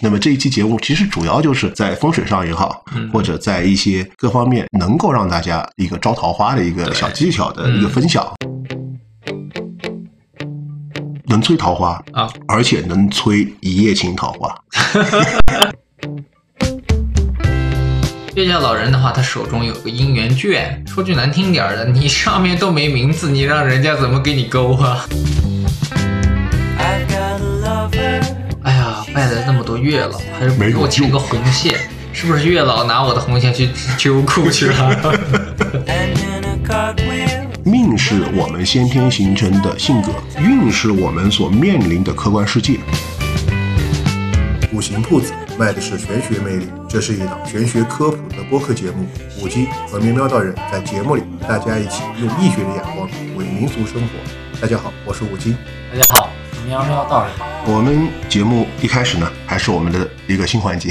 那么这一期节目其实主要就是在风水上也好，嗯或者在一些各方面能够让大家一个招桃花的一个小技巧的一个分享。能催桃花啊，而且能催一夜情桃花。月下老人的话，他手中有个姻缘卷，说句难听点儿的，你上面都没名字，你让人家怎么给你勾啊？I've got a lover. 哎呀，拜了那么多月老，还是没给我牵个红线，是不是月老拿我的红线去织优裤去了. 命是我们先天形成的性格，运是我们所面临的客观世界。五行铺子卖的是玄学魅力，这是一档玄学科普的播客节目。五鸡和喵喵道人在节目里，大家一起用易学的眼光为民俗生活。大家好，我是五金。大家好，我是喵喵道人。我们节目一开始呢，还是我们的一个新环节，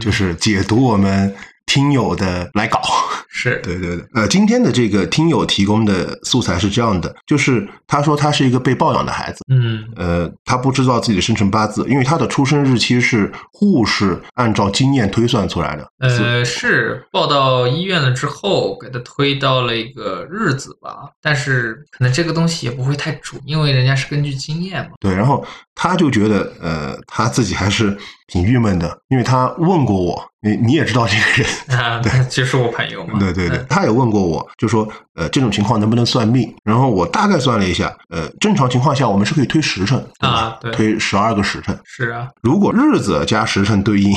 就是解读我们听友的来搞。是，对对对，呃，今天的这个听友提供的素材是这样的，就是他说他是一个被抱养的孩子，嗯呃，他不知道自己的生辰八字，因为他的出生日期是护士按照经验推算出来的。呃，是报到医院了之后，给他推到了一个日子吧，但是可能这个东西也不会太准，因为人家是根据经验嘛。对，然后他就觉得，呃，他自己还是挺郁闷的，因为他问过我，你你也知道这个人，啊，就是我朋友嘛。对对对。嗯，他也问过我，就说，呃，这种情况能不能算命？然后我大概算了一下，呃，正常情况下我们是可以推时辰，对吧？啊对推十二个时辰，是啊，如果日子加时辰对应，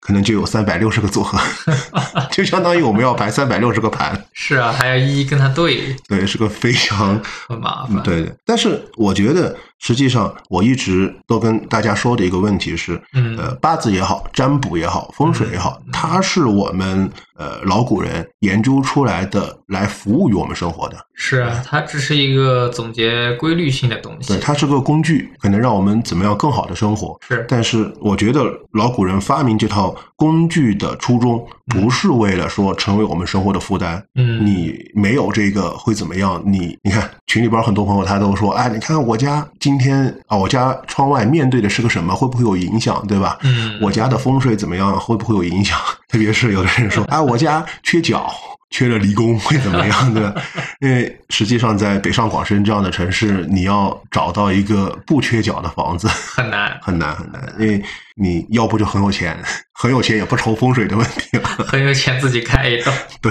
可能就有三百六十个组合，就相当于我们要排三百六十个盘，是啊，还要一一跟他对，对，是个非常很麻烦。对对。但是我觉得，实际上我一直都跟大家说的一个问题是，嗯呃，八字也好，占卜也好，风水也好，它是我们呃老古人研究出来的，来服务于我们生活的。是啊，它只是一个总结规律性的东西。对，它是个工具，可能让我们怎么样更好的生活。是但是我觉得老古人发明这套工具的初衷，不是为了说成为我们生活的负担。嗯你没有这个会怎么样？你你看群里边很多朋友他都说，哎，你看我家今天啊，我家窗外面对的是个什么，会不会有影响，对吧？嗯我家的风水怎么样，会不会有影响？特别是有的人说，哎，我家缺角。缺了离宫会怎么样？对吧？因为实际上在北上广深这样的城市，你要找到一个不缺角的房子，很难，很难很难，因为你要不就很有钱，很有钱也不愁风水的问题了。很有钱自己开一栋。对，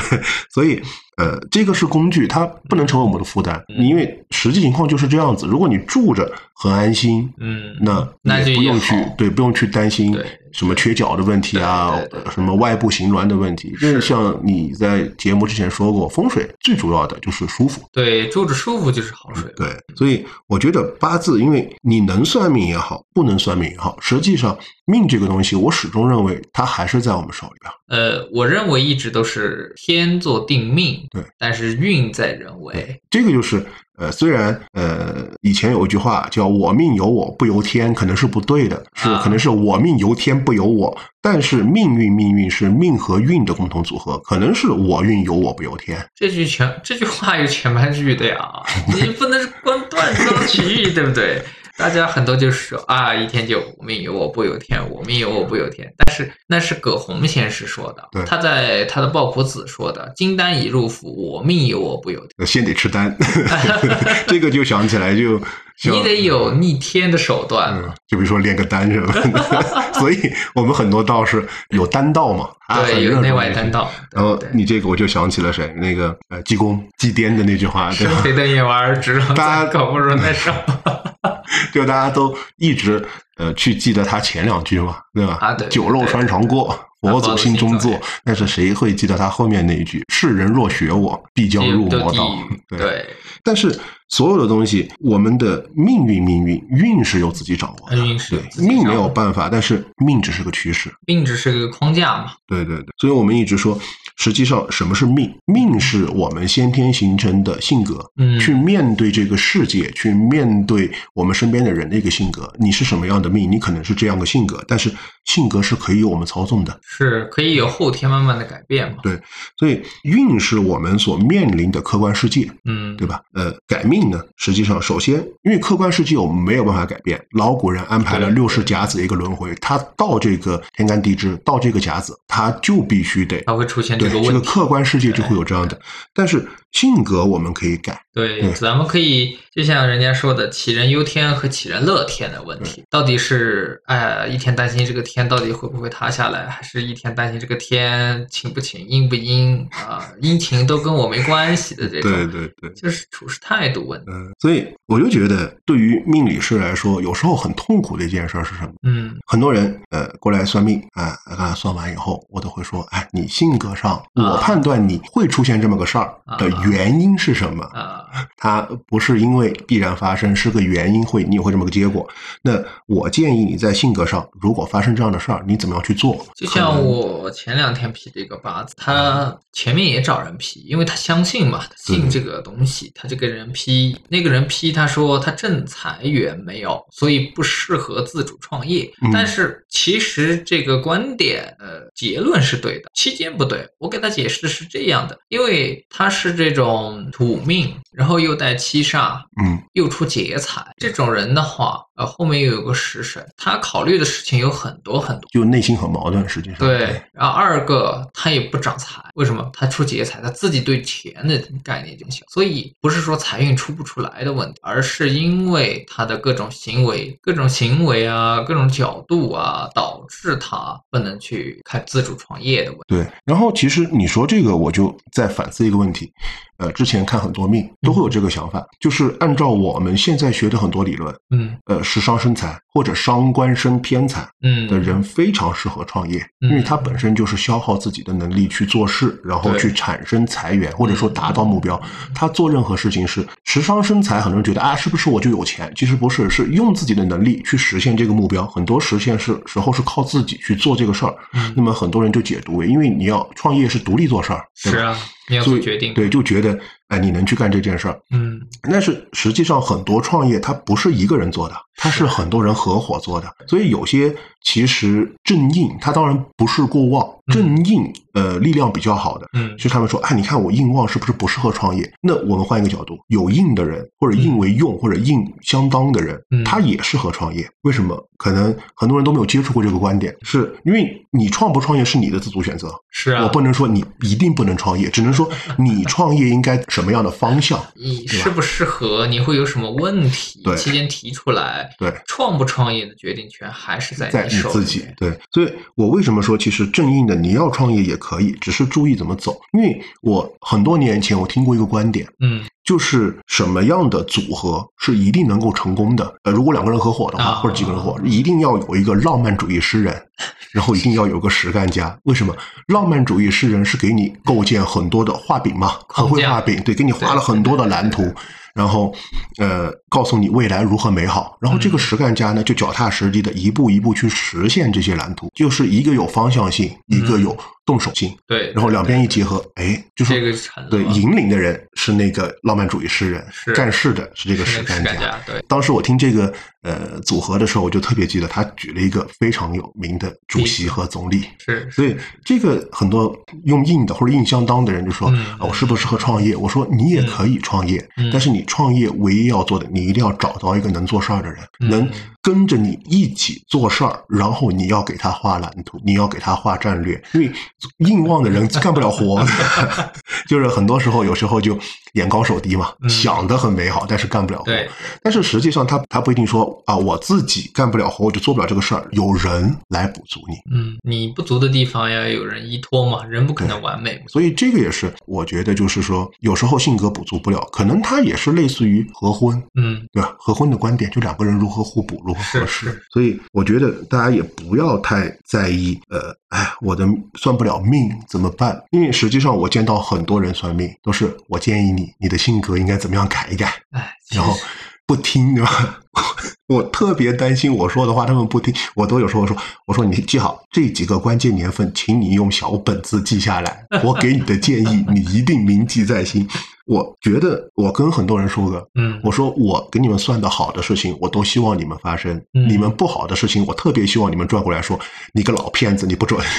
所以呃，这个是工具，它不能成为我们的负担。嗯因为实际情况就是这样子，如果你住着很安心，嗯，那那就不用去对，不用去担心什么缺角的问题啊什么外部形峦的问题。是像你在节目之前说过，风水最主要的就是舒服。对，住着舒服就是好水。对，所以我觉得八字，因为你能算命也好，不能算命也好，实际上命这个东西，我始终认为它还是在我们手里边。呃，我认为一直都是天作定命，对，但是运在人为。这个就是呃，虽然呃以前有一句话叫“我命由我不由天”，可能是不对的，是啊可能是我命由天不由我，但是命运命运是命和运的共同组合，可能是我运由我不由天。这句前这句话有前半句的呀，你不能是光断章取义，对不对？大家很多就是说啊，一天就我命由我不由天，我命由我不由天。但是那是葛洪先生说对的，他在他的《抱朴子》说的“金丹已入腹，我命由我不由天呃先得吃丹，这个就想起来就”，你得有逆天的手段嗯。，就比如说练个丹什么的，所以我们很多道士有丹道嘛，啊对，有内外丹道。然后你这个我就想起了谁，那个呃济公济癫的那句话，对吧？生肥的眼娃儿直了，大家搞不如那少。就大家都一直呃去记得他前两句嘛，对吧？啊对对酒肉穿肠过，佛祖心中坐。但是谁会记得他后面那一句“世人若学我，必将入魔道”？对。对，但是所有的东西，我们的命运命运运是由自己掌握的，运是对命没有办法，但是命只是个趋势。命只是个框架嘛。对对对，所以我们一直说，实际上什么是命？命是我们先天形成的性格，嗯去面对这个世界，去面对我们身边的人的一个性格。你是什么样的命，你可能是这样的性格，但是性格是可以由我们操纵的。是可以有后天慢慢的改变嘛？对所以运是我们所面临的客观世界，嗯，对吧？呃，改命呢，实际上首先，因为客观世界我们没有办法改变，老古人安排了六世甲子一个轮回，他到这个天干地支，到这个甲子，他就必须得他会出现这个个问题。客观世界就会有这样的，但是性格我们可以改，对，对咱们可以就像人家说的“杞人忧天”和“杞人乐天”的问题，到底是哎一天担心这个天到底会不会塌下来，还是一天担心这个天晴不晴、阴不阴啊、阴晴都跟我没关系的这种，对对对。就是处事态度问题。嗯，所以我就觉得，对于命理师来说，有时候很痛苦的一件事儿是什么？嗯。很多人呃过来算命啊，啊算完以后，我都会说，哎，你性格上，我判断你会出现这么个事儿的原因是什么？啊，它不是因为必然发生，是个原因会你有会这么个结果。那我建议你在性格上，如果发生这样的事儿，你怎么样去做？就像我前两天批这个八字，他前面也找人批，因为他相信嘛，他信这个东西，他就给人批。那个人批他说他正财源没有，所以不适合自主创业。嗯但是其实这个观点，呃，结论是对的，期间不对。我给他解释的是这样的，因为他是这种土命，然后又带七煞，嗯。又出劫财，这种人的话，呃，后面又有个食神，他考虑的事情有很多很多。就内心很矛盾，实际上对，然后二个他也不长财，为什么？他出劫财，他自己对钱的概念就小，所以不是说财运出不出来的问题，而是因为他的各种行为、各种行为啊、各种角度啊，导致他不能去开自主创业的问题。对，然后其实你说这个，我就在反思一个问题。呃，之前看很多命都会有这个想法，就是按照我们现在学的很多理论，嗯呃，食伤生财或者伤官生偏财嗯的人非常适合创业，嗯因为他本身就是消耗自己的能力去做事，然后去产生财源，或者说达到目标。他做任何事情是食伤生财，很多人觉得啊，是不是我就有钱？其实不是，是用自己的能力去实现这个目标。很多实现是时候是靠自己去做这个事儿。嗯那么很多人就解读为，因为你要创业是独立做事儿？是啊，你要所以做决定。对，就觉得哎，你能去干这件事儿。嗯但是实际上，很多创业它不是一个人做的，它是很多人合伙做的。所以有些其实正印，它当然不是过旺，正印呃力量比较好的，嗯就他们说，哎，你看我印旺是不是不适合创业？那我们换一个角度，有印的人或者印为用或者印相当的人嗯，他也适合创业。为什么？可能很多人都没有接触过这个观点，是因为你创不创业是你的自主选择。是啊，我不能说你一定不能创业，只能说你 创业应该什么样的方向。你适不适合，你会有什么问题，对期间提出来。对，创不创业的决定权还是在在你自己。对，所以我为什么说其实正印的你要创业也可以，只是注意怎么走。因为我很多年前我听过一个观点，嗯就是什么样的组合是一定能够成功的。呃，如果两个人合伙的话，啊或者几个人合伙，一定要有一个浪漫主义诗人，然后一定要有个实干家。为什么？浪漫主义诗人是给你构建很多的画饼嘛，很会画饼，对，给你画了很多的蓝图。然后，呃，告诉你未来如何美好。然后这个实干家呢，就脚踏实地的一步一步去实现这些蓝图，就是一个有方向性，一个有动手性。对，然后两边一结合，哎，就是这个对引领的人是那个浪漫主义诗人，是干事的是这个实干家。对，当时我听这个呃组合的时候，我就特别记得他举了一个非常有名的主席和总理。是所以这个很多用印的或者印相当的人就说、我适不适合创业？我说你也可以创业，嗯但是你创业唯一要做的，你一定要找到一个能做事儿的人，嗯能跟着你一起做事儿，然后你要给他画蓝图，你要给他画战略，因为硬旺的人干不了活，就是很多时候有时候就眼高手低嘛，嗯想的很美好，但是干不了活。对，但是实际上他他不一定说啊，我自己干不了活，我就做不了这个事儿，有人来补足你。嗯，你不足的地方要有人依托嘛，人不可能完美，所以这个也是我觉得，就是说，有时候性格补足不了，可能他也是类似于合婚，嗯，对吧？合婚的观点就两个人如何互补，如何合适。所以我觉得大家也不要太在意，呃，哎，我的算不了命怎么办？因为实际上我见到很多人算命，都是我建议你，你的性格应该怎么样改一改，哎，然后不听，对吧？我特别担心我说的话他们不听，我都有时候说，我说你记好这几个关键年份，请你用小本子记下来，我给你的建议你一定铭记在心。我觉得我跟很多人说的，嗯，我说我给你们算的好的事情，我都希望你们发生；嗯你们不好的事情，我特别希望你们转过来说你个老骗子，你不准。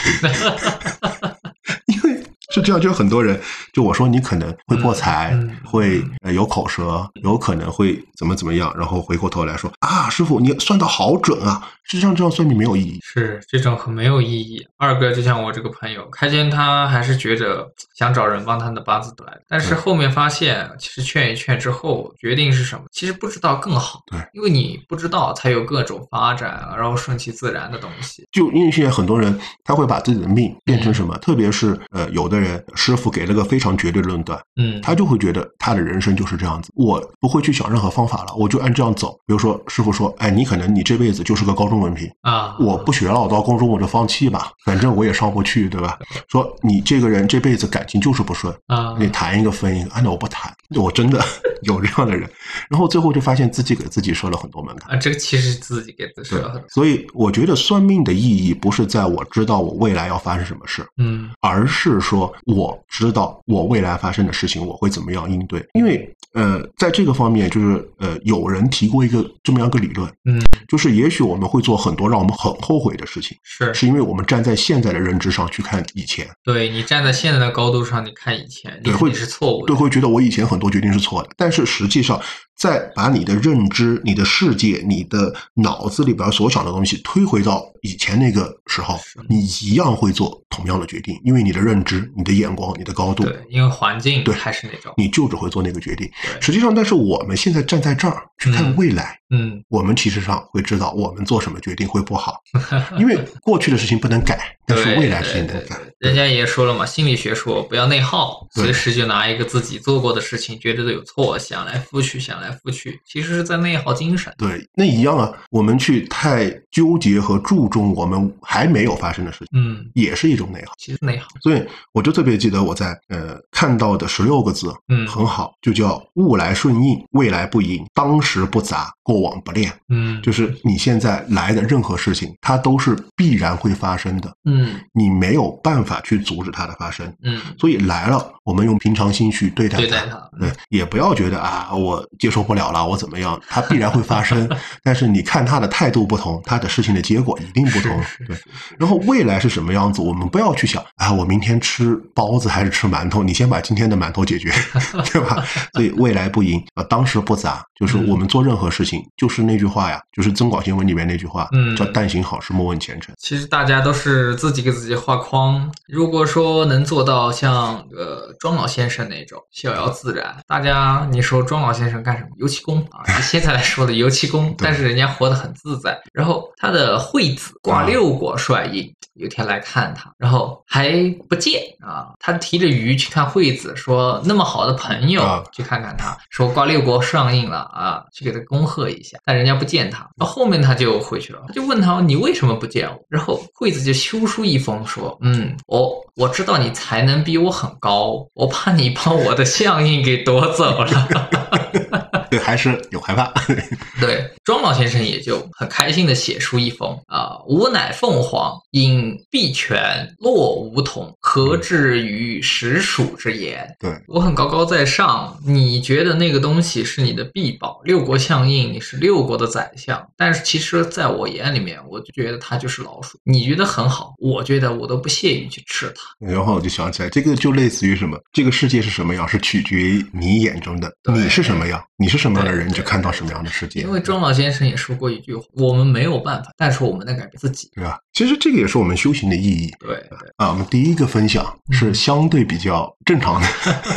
因为是这样，就有很多人，就我说你可能会破财，嗯嗯会呃有口舌，有可能会怎么怎么样，然后回过头来说啊，师傅你算的好准啊！实际上这样算命没有意义。是这种很没有意义。二哥就像我这个朋友，开先他还是觉着想找人帮他的八字来，但是后面发现，其实劝一劝之后，决定是什么？其实不知道更好。对，因为你不知道，才有各种发展，然后顺其自然的东西。就因为现在很多人他会把自己的命变成什么？特别是呃，有的人师傅给了个非常绝对的论断，嗯，他就会觉得他的人生就是这样子，我不会去想任何方法了，我就按这样走。比如说师傅说，哎，你可能你这辈子就是个高中文凭，啊，我不学了，我到高中我就放弃吧，反正我也上不去，对吧？说你这个人这辈子感情就是不顺，啊，你谈一个分一个，啊，那我不谈，我真的有这样的人，然后最后就发现自己给自己设了很多门槛。啊，这个其实是自己给自己设对了很多。，所以我觉得算命的意义不是在我知道我未来要发生什么事，嗯而是说我知道我未来发生的事情我会怎么样应对。因为呃，在这个方面，就是呃，有人提过一个这么样一个理论，嗯，就是也许我们会做很多让我们很后悔的事情，是是因为我们站在现在的认知上去看以前，对你站在现在的高度上，你看以前，你对会是错误的。对，会觉得我以前很多决定是错的，但是实际上，再把你的认知、你的世界、你的脑子里边所想的东西推回到以前那个时候，你一样会做同样的决定，因为你的认知、你的眼光、你的高度，对，因为环境对。还是那种。你就只会做那个决定。实际上，但是我们现在站在这儿去看嗯未来，嗯，我们其实上会知道我们做什么决定会不好，因为过去的事情不能改，但是未来事对对情能改。人家也说了嘛，心理学说不要内耗，随时就拿一个自己做过的事情，觉得有错，想来复去，想来覆去，其实是在内耗精神。对，那一样啊，我们去太纠结和注重我们还没有发生的事情，嗯，也是一种内耗。其实内耗。所以我就特别记得我在呃看到的十六个字，嗯很好，就叫物来顺应，未来不迎，当时不杂，过往不恋。嗯，就是你现在来的任何事情，它都是必然会发生的，嗯你没有办法去阻止它的发生。嗯，所以来了，我们用平常心去对待对待它对，也不要觉得啊，我接受不了了，我怎么样？它必然会发生，但是你看他的态度不同，他的事情的结果一定不同。对，然后未来是什么样子，我们不要去想啊，我明天吃包子还是吃馒头？你先把今天的馒头解决，对吧？所以未来不迎啊，当时不杂，就是嗯我们做任何事情，就是那句话呀，就是《增广贤文》里面那句话，嗯叫“但行好事，莫问前程”。其实大家都是自己给自己画框。如果说能做到像呃庄老先生那种逍遥自然，大家你说庄老先生干什么？油漆工啊，以现在来说的油漆工，但是人家活得很自在。然后他的惠子挂六国帅印，有一天来看他，然后还不见啊，他提着鱼去看惠子，说那么好的朋友啊去看看他，说挂六国上映了啊，去给他恭贺一下，但人家不见他，然后后面他就回去了，他就问他你为什么不见我？然后惠子就修书一封说，嗯，我我知道你才能比我很高，我怕你把我的相印给夺走了。对，还是有害怕。对，庄老先生也就很开心的写出一封啊，吾乃凤凰，因碧泉落梧桐，何至于实属之言？对，我很高高在上，你觉得那个东西是你的必宝，六国相印，你是六国的宰相，但是其实在我眼里面，我就觉得它就是老鼠。你觉得很好，我觉得我都不屑于去吃它。然后我就想起来，这个就类似于什么？这个世界是什么样，是取决于你眼中的你是什么样，你是什么样的人，就看到什么样的世界因。为庄老先生也说过一句话：我们没有办法，但是我们能改变自己。对吧？其实这个也是我们修行的意义对对，啊。我们第一个分享是相对比较正常的，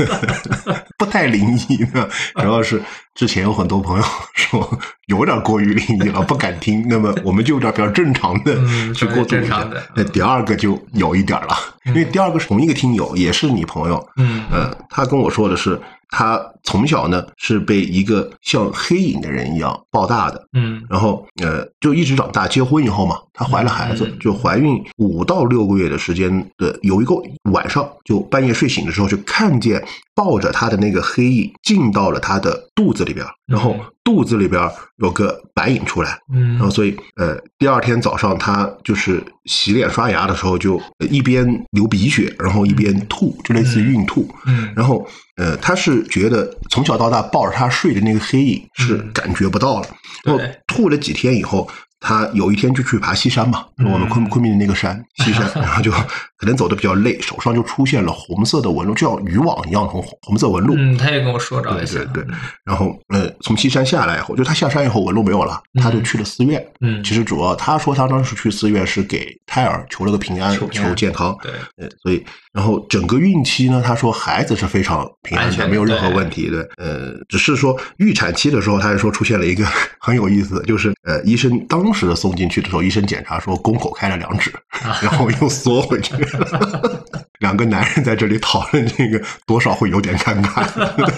不太灵异的，主要是之前有很多朋友说有点过于灵异了，不敢听。那么我们就有点比较正常的嗯 去过渡一下正常的。那第二个就有一点了，因为第二个是同一个听友，也是你朋友，嗯呃，他跟我说的是，他从小呢是被一个像黑影的人一样抱大的，嗯然后呃就一直长大。结婚以后嘛，她怀了孩子，嗯就怀孕五到六个月的时间的有一个晚上，就半夜睡醒的时候，就看见抱着她的那个黑影进到了她的肚子里边，然后嗯肚子里边有个白影出来，嗯。然后所以呃，第二天早上他就是洗脸刷牙的时候，就呃一边流鼻血，然后一边吐，就类似于孕吐。嗯。然后呃，他是觉得从小到大抱着他睡的那个黑影是感觉不到了。然后对吐了几天以后，他有一天就去爬西山嘛，嗯。我们昆昆明的那个山西山，然后就可能走的比较累，手上就出现了红色的纹路，就像渔网一样的红红色纹路。嗯，他也跟我说着一下，对对对然后呃，从西山下来以后，就他下山以后纹路没有了，他就去了寺院。嗯，其实主要他说他当时去寺院是给胎儿求了个平安，求求健康。对，呃，所以然后整个孕期呢，他说孩子是非常平安的，没有任何问题的。呃，只是说预产期的时候，他是说出现了一个 很有意思的，就是呃，医生当时送进去的时候，医生检查说宫口开了两指，然后又缩回去。两个男人在这里讨论这个，多少会有点尴尬。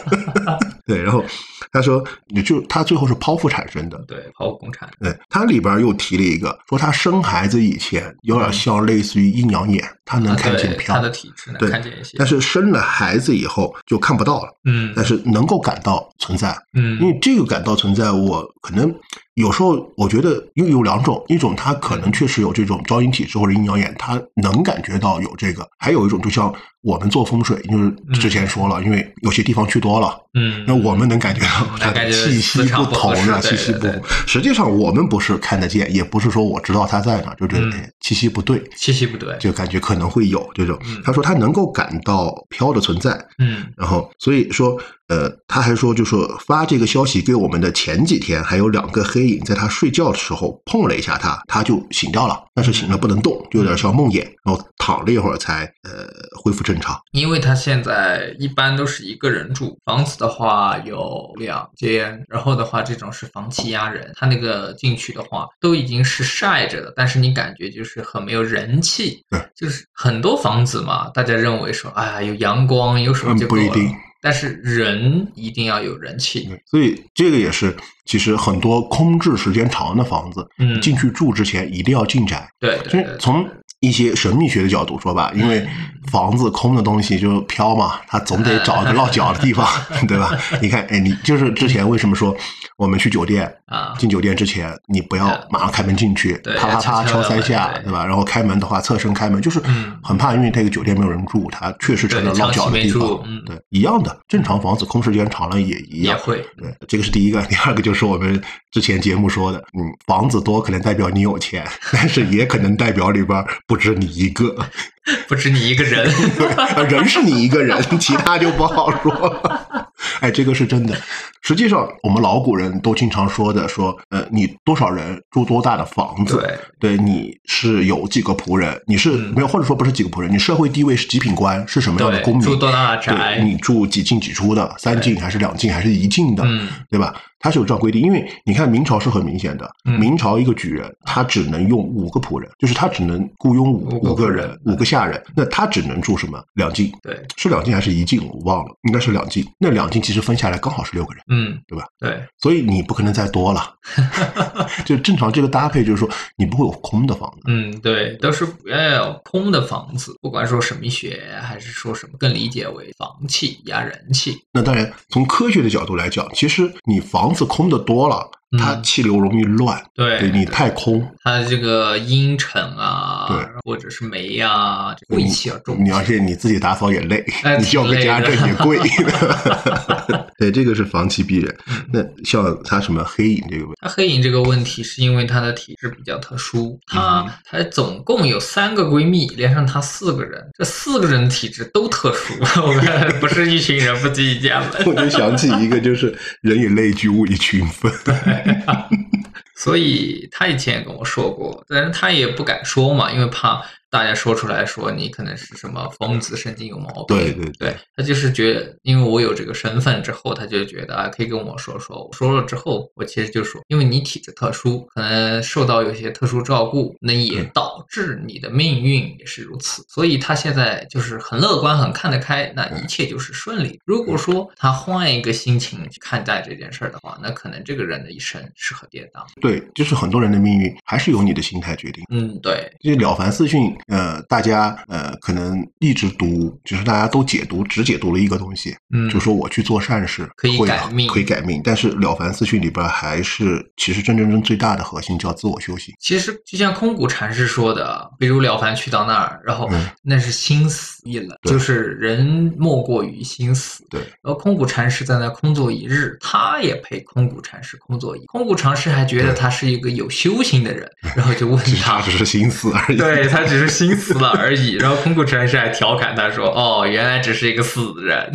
对，然后他说，你就他最后是剖腹产生的，对，剖宫产，对，他里边又提了一个，说他生孩子以前有点像类似于阴阳眼，他能看见飘，啊对他的体质能对看见一些，但是生了孩子以后就看不到了，嗯。但是能够感到存在。嗯。因嗯为这个感到存在，我可能有时候我觉得又有两种，一种他可能确实有这种招阴体质或者阴阳眼，他能感觉到有这个；还有一种就像我们做风水，就是之前说了，因为有些地方去多了，嗯，那我们能感觉到他气息不同啊，气息不。实际上我们不是看得见，也不是说我知道他在哪，就觉得嗯哎气息不对，气息不对，就感觉可能会有这种嗯。他说他能够感到飘的存在，嗯然后所以说，呃，他还说，就说发这个消息给我们的前几天，还有两个黑影在他睡觉的时候碰了一下他，他就醒掉了，但是醒了不能动，就有点像梦魇，然后躺了一会儿才呃恢复正常。因为他现在一般都是一个人住，房子的话有两间，然后的话这种是房气压人，他那个进去的话都已经是晒着的，但是你感觉就是很没有人气对，就是很多房子嘛，大家认为说，哎呀有阳光有什么嗯就够了，不一定但是人一定要有人气，所以这个也是，其实很多空置时间长的房子，嗯进去住之前一定要进宅。对就是，从一些神秘学的角度说吧，因为房子空的东西就飘嘛，它总得找一个落脚的地方，对吧？你看，哎，你就是之前为什么说我们去酒店啊。进酒店之前，你不要马上开门进去，对啪啪啪敲三下，对。对吧？然后开门的话，侧身开门，就是嗯。很怕，因为这个酒店没有人住，它确实成了对落脚的地方。对，一样的，正常房子空时间长了也一样。也会，对，这个是第一个。第二个就是我们之前节目说的，嗯，房子多可能代表你有钱，但是也可能代表里边不止你一个，不止你一个人，呃人是你一个人，其他就不好说了。哎，这个是真的。实际上，我们老古人都经常说的，说，呃，你多少人住多大的房子，对，对，你是有几个仆人，你是、嗯没有，或者说不是几个仆人，你社会地位是几品官，是什么样的对公民，住多大的宅你住几进几出的，三进还是两进还是一进的，嗯对吧？它是有这样规定，因为你看明朝是很明显的，嗯明朝一个举人他只能用五个仆人，就是他只能雇佣五五个人人，五个下人，那他只能住什么两进？对，是两进还是一进？我忘了，应该是两进。那两进其实分下来刚好是六个人，嗯，对吧？对，所以你不可能再多了。就正常这个搭配，就是说你不会有空的房子。嗯，对，都是不要有空的房子，不管说神秘学还是说什么，更理解为房气压人气。那当然，从科学的角度来讲，其实你房房子空的多了，它嗯气流容易乱。对对你太空，它这个阴沉啊，对，或者是霉啊，这晦气要重。你而且你自己打扫也累，哎 你叫个家政也贵。挺 对，这个是房气逼人。那像他什么黑影这个问题，它黑影这个问题是因为她的体质比较特殊，她嗯她总共有三个闺蜜，连上她四个人，这四个人体质都特殊，我看不是一群人不进一家门。我就想起一个，就是人以类聚，物以群分。所以他以前也跟我说过，但是他也不敢说嘛，因为怕大家说出来说你可能是什么疯子、神经有毛病。对对对，他就是觉得，因为我有这个身份之后，他就觉得啊，可以跟我说说。我说了之后，我其实就说，因为你体质特殊，可能受到有些特殊照顾，那也导致你的命运也是如此。所以他现在就是很乐观、很看得开，那一切就是顺利。如果说他换一个心情去看待这件事儿的话，那可能这个人的一生是很跌宕。对，就是很多人的命运还是由你的心态决定。嗯，对，这《了凡四训》呃，大家呃可能一直读，就是大家都解读，只解读了一个东西，嗯，就说我去做善事可以改命可以改命。但是《了凡四训》里边还是其实真正正最大的核心叫自我修行。其实就像空谷禅师说的，比如了凡去到那儿，然后嗯那是心死一了，就是人莫过于心死。对，然后空谷禅师在那空坐一日，他也陪空谷禅师空坐一。空谷禅师还觉得他是一个有修行的人，然后就问 他他只是心死而已。对他只是心死了而已。然后空谷禅师还调侃他说：“哦，原来只是一个死人。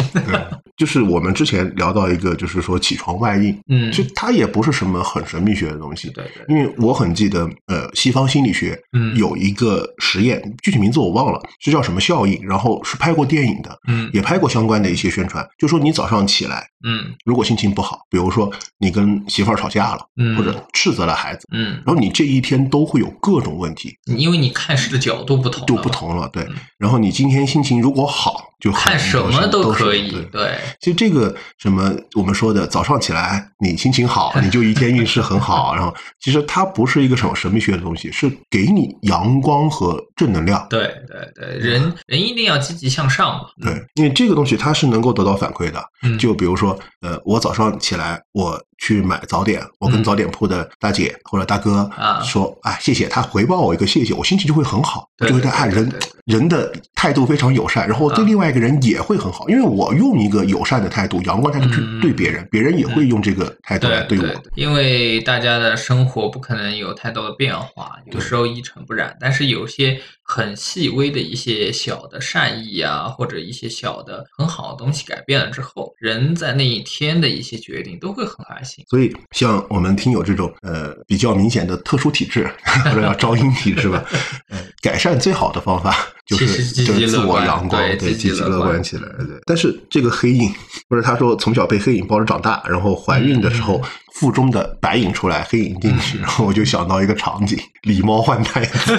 对，就是我们之前聊到一个，就是说起床外应，”嗯，其实它也不是什么很神秘学的东西。对对，因为我很记得，呃，西方心理学嗯有一个实验，具体名字我忘了，是叫什么效应，然后是拍过电影的，嗯也拍过相关的一些宣传，就说你早上起来，嗯如果心情不好，比如说你跟媳妇儿吵架了，嗯，或者斥责了孩子，嗯，然后你这一天都会有各种问题，因为你看事的角度不同，就不。同了。对嗯，然后你今天心情如果好，就看什么都可以，对对，其实这个什么我们说的早上起来你心情好，你就一天运势很好。然后其实它不是一个什么神秘学的东西，是给你阳光和正能量。对对对，人人一定要积极向上嘛。对，因为这个东西它是能够得到反馈的。嗯，就比如说，呃，我早上起来我去买早点，我跟嗯。早点铺的大姐或者大哥啊。说，哎，谢谢，他回报我一个谢谢，我心情就会很好，对就会对哎人人的态度非常友善，然后对啊另外一个人也会很好，因为我用一个友善的态度、阳光态度去嗯。对别人，别人也会用这个态度来对我。对，因为大家的生活不可能有太多的变化，有时候一尘不染，但是有些很细微的一些小的善意啊，或者一些小的很好的东西改变了之后，人在那一天的一些决定都会很开心。所以，像我们听友这种呃比较明显的特殊体质，或者叫招阴体质吧，呃，改善最好的方法就是自我阳光，对对，积极乐观观起来。对，但是这个黑影，不是他说从小被黑影抱着长大，然后怀孕的时候嗯腹中的白影出来，黑影进去，然后我就想到一个场景：狸猫换太子。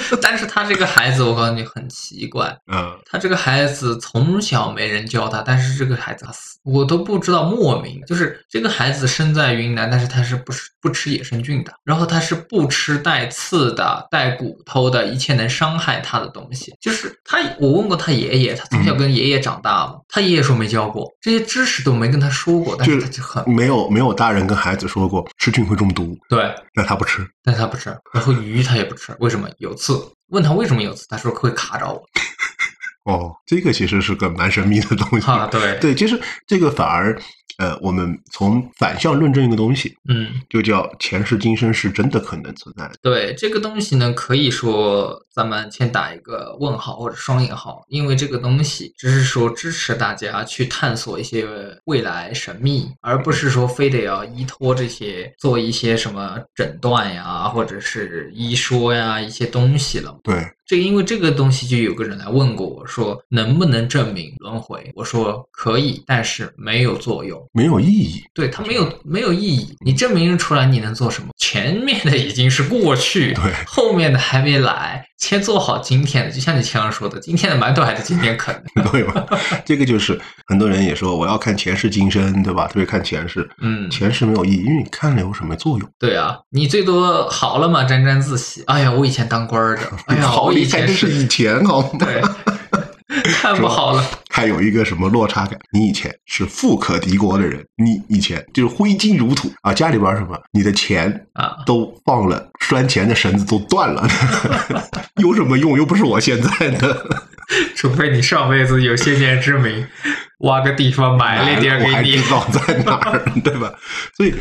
但是他这个孩子，我告诉你很奇怪，嗯，他这个孩子从小没人教他，但是这个孩子他死，我都不知道莫名，就是这个孩子生在云南，但是他是不吃不吃野生菌的，然后他是不吃带刺的、带骨头的一切能伤害他的东西。就是他，我问过他爷爷，他从小跟爷爷长大嘛，他爷爷说没教过，这些知识都没跟他说过，但是他就很没有没有大人跟孩子说过吃菌会中毒，对，那他不吃。但是他不吃，然后鱼他也不吃，为什么？有刺。问他为什么有刺，他说会卡着我。哦，这个其实是个蛮神秘的东西。啊，对，对，其实这个反而，呃，我们从反向论证一个东西，嗯。就叫前世今生是真的可能存在的。对这个东西呢，可以说咱们先打一个问号或者双引号，因为这个东西只是说支持大家去探索一些未来神秘，而不是说非得要依托这些做一些什么诊断呀，或者是医说呀一些东西了。对，这因为这个东西就有个人来问过我说能不能证明轮回？我说可以，但是没有作用。没有意义。对它没有没有意义，你证明出来你能做什么？前面的已经是过去，对后面的还没来，先做好今天的。就像你前面说的，今天的馒头还是今天啃的。对吧？这个就是很多人也说我要看前世今生，对吧？特别看前世，嗯，前世没有意义，因为你看了有什么作用？对啊，你最多好了嘛，沾沾自喜。哎呀，我以前当官儿的，哎呀，好，我以前是以前好吗？对，看不好了。还有一个什么落差感？你以前是富可敌国的人，你以前就是挥金如土啊，家里边什么，你的钱啊都放了，拴钱的绳子都断了，有什么用？又不是我现在的，除非你上辈子有先见之明，挖个地方埋了点给你知，道在哪儿，对吧？所以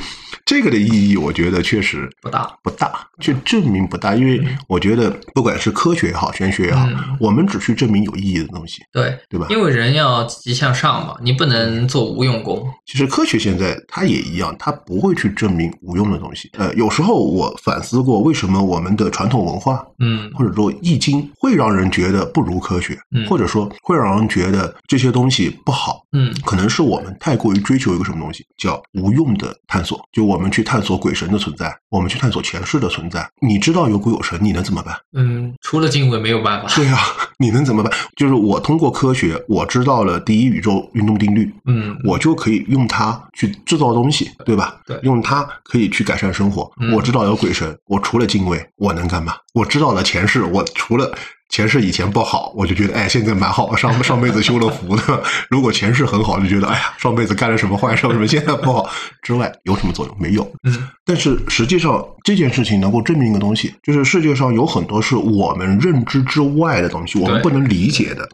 这个的意义，我觉得确实不大。不大，去证明不大，因为我觉得不管是科学也好，玄学也好，嗯我们只去证明有意义的东西，对，对吧？因为人要积极向上嘛，你不能做无用功。其实科学现在它也一样，它不会去证明无用的东西。呃，有时候我反思过，为什么我们的传统文化嗯或者说易经会让人觉得不如科学，嗯或者说会让人觉得这些东西不好。嗯可能是我们太过于追求一个什么东西，叫无用的探索。就我们去探索鬼神的存在，我们去探索前世的存在。你知道有鬼有神，你能怎么办？嗯，除了敬畏没有办法。对呀、你能怎么办？就是我通过科学，我知道了第一宇宙运动定律，嗯，我就可以用它去制造东西，对吧？对用它可以去改善生活。嗯我知道有鬼神，我除了敬畏，我能干嘛？我知道了前世，我除了前世以前不好，我就觉得哎，现在蛮好，上 上辈子修了福的。如果前世很好，就觉得哎呀，上辈子干了什么坏事，为什么现在不好？之外有什么作用？没有。嗯但是实际上这件事情能够证明一个东西，就是世界上有很多是我们认知之外的东西，我们不能理解的。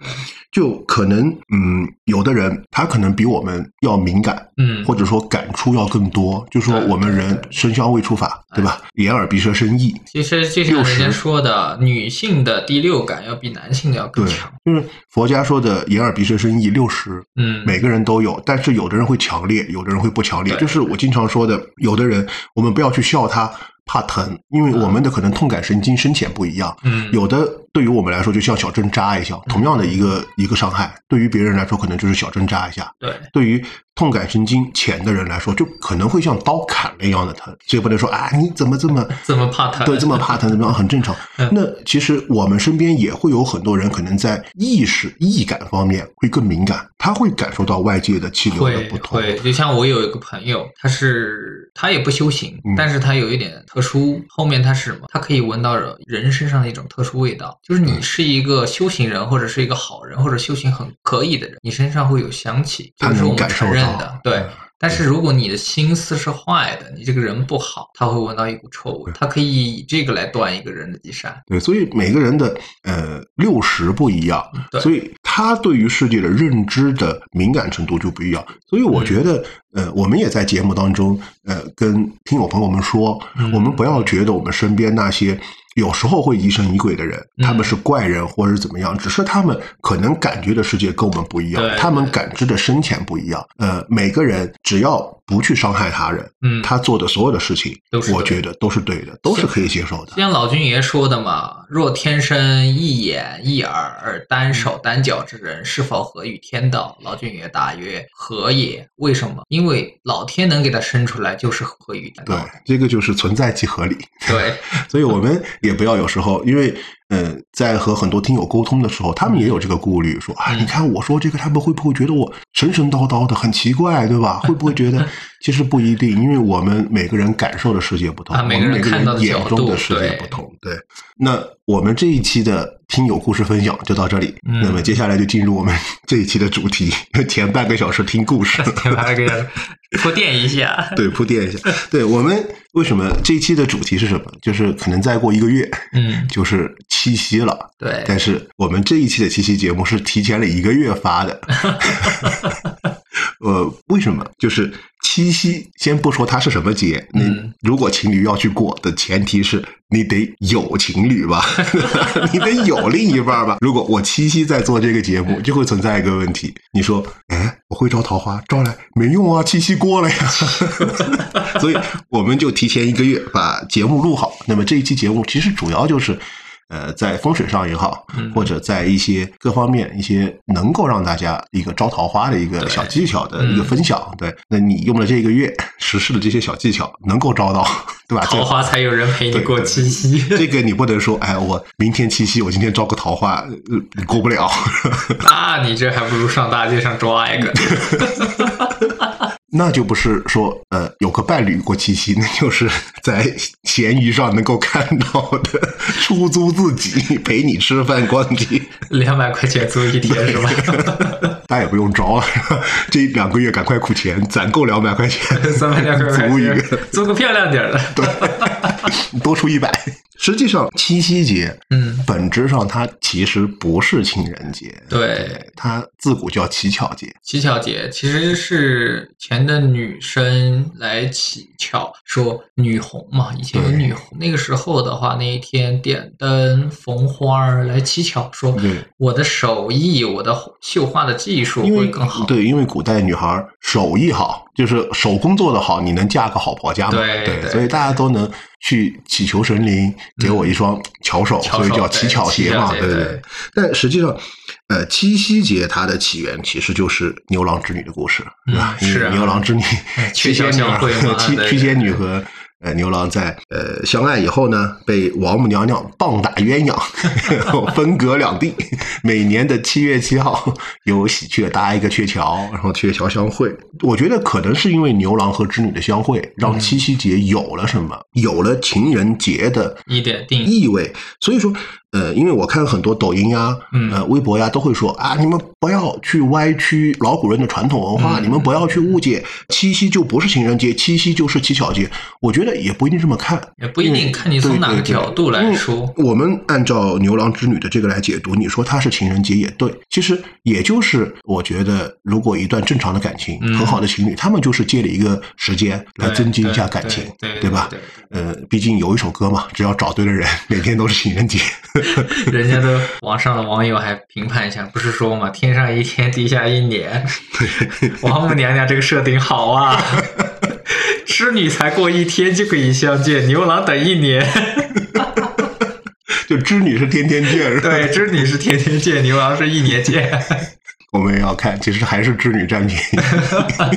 就可能，嗯，有的人他可能比我们要敏感，嗯，或者说感触要更多。就说我们人生肖未出法，对吧？眼耳鼻舌身意，其实就像人家说的，女性的第六感要比男性要更强。，就是佛家说的眼耳鼻舌身意六十，嗯，每个人都有，但是有的人会强烈，有的人会不强烈。就是我经常说的，有的人我们不要去笑他怕疼，因为我们的可能痛感神经深浅不一样。嗯，有的对于我们来说就像小针扎一下，同样的一个一个伤害，对于别人来说可能就是小针扎一下。对，对于痛感神经浅的人来说，就可能会像刀砍了一样的疼，所以不能说啊你怎么这么 这么怕疼？对这么怕疼，怎么样很正常嗯。那其实我们身边也会有很多人，可能在意识意感方面会更敏感，他会感受到外界的气流的不同。对，就像我有一个朋友，他是他也不修行，嗯但是他有一点特殊，后面他是什么？他可以闻到人身上的一种特殊味道，就是你是一个修行人，或者是一个好人，或者修行很可以的人，你身上会有香气，这他是我们承认的，对嗯。但是如果你的心思是坏的，你这个人不好，他会闻到一股臭味，他可以以这个来断一个人的机善。对，所以每个人的呃六十不一样，所以他对于世界的认知的敏感程度就不一样。所以我觉得，呃，我们也在节目当中，呃，跟听友朋友们说，嗯我们不要觉得我们身边那些有时候会疑神疑鬼的人，嗯他们是怪人或者怎么样，只是他们可能感觉的世界跟我们不一样，他们感知的深浅不一样。呃，每个人只要不去伤害他人，嗯，他做的所有的事情都是，我觉得都是对的，都是可以接受的。像老君爷说的嘛，若天生一眼一耳而单手单脚之人，是否合于天道？老君爷答曰：合也。为什么？因为老天能给他生出来，就是合于天对。，这个就是存在即合理。对，所以我们也不要有时候，因为呃，在和很多听友沟通的时候，他们也有这个顾虑，说啊，嗯你看我说这个，他们会不会觉得我神神叨叨的，很奇怪，对吧？会不会觉得 其实不一定，因为我们每个人感受的世界不同，啊每个人我们每个看到的人眼中的世界不同。对，那我们这一期的听友故事分享就到这里，嗯那么接下来就进入我们 这一期的主题，前半个小时听故事。还给他铺垫一下。对，铺垫一下。对我们为什么这一期的主题是什么？就是可能再过一个月，嗯，就是七夕了。对，但是我们这一期的七夕节目是提前了一个月发的。呃，为什么？就是七夕，先不说它是什么节，你嗯如果情侣要去过的前提是你得有情侣吧，你得有另一半吧。如果我七夕在做这个节目，就会存在一个问题，你说，哎，我会招桃花，招来没用啊，七夕过了呀。所以我们就提前一个月把节目录好。那么这一期节目其实主要就是。呃，在风水上也好，嗯或者在一些各方面一些能够让大家一个招桃花的一个小技巧的一个嗯分享，对，那你用了这个月实施的这些小技巧，能够招到，对吧？桃花才有人陪你过七夕。这个你不能说，哎，我明天七夕，我今天招个桃花，过不了。那你这还不如上大街上抓一个。那就不是说呃有个伴侣过七夕，那就是在闲鱼上能够看到的出租自己陪你吃饭逛街，两百块钱租一天是吧？大家也不用着这两个月赶快苦钱，攒够两百块钱，三百两百块租一个，租个漂亮点儿的。多出一百。实际上，七夕节，嗯，本质上它其实不是情人节，对，它自古叫乞巧节。乞巧节其实是前的女生来乞巧，说女红嘛，以前有女红。那个时候的话，那一天点灯缝花儿来乞巧，说对我的手艺，我的绣花的技术会更好。对，因为古代女孩手艺好，就是手工做得好，你能嫁个好婆家嘛？对对所以大家都能去祈求神灵给我一双巧手，所以叫乞巧鞋嘛，对对对但实际上，呃，七夕节它的起源其实就是牛郎织女的故事，对吧？嗯是啊。牛郎织女，七仙女 七仙女和呃牛郎在呃相爱以后呢，被王母娘娘棒打鸳鸯，分隔两地。每年的七月七号，有喜鹊搭一个鹊桥，然后鹊桥相会。我觉得可能是因为牛郎和织女的相会，让七夕节有了什么？有了情人节的一点定意味。所以说，呃，因为我看很多抖音呀、嗯呃微博呀，都会说啊，你们不要去歪曲老古人的传统文化，嗯你们不要去误解七夕就不是情人节，七夕就是乞巧节。我觉得也不一定这么看，也不一定看你从哪个角度来说。我们按照牛郎织女的这个来解读，你说它是情人节也对，其实也就是我觉得，如果一段正常的感情、嗯很好的情侣，他们就是借了一个时间来增进一下感情，对对吧对？呃，毕竟有一首歌嘛，只要找对了人，每天都是情人节。人家的网上的网友还评判一下，不是说嘛，天上一天，地下一年。王母娘娘这个设定好啊，织女才过一天就可以相见，牛郎等一年。就织女是天天见，是吧？对，织女是天天见，牛郎是一年见。我们也要看，其实还是织女占便宜。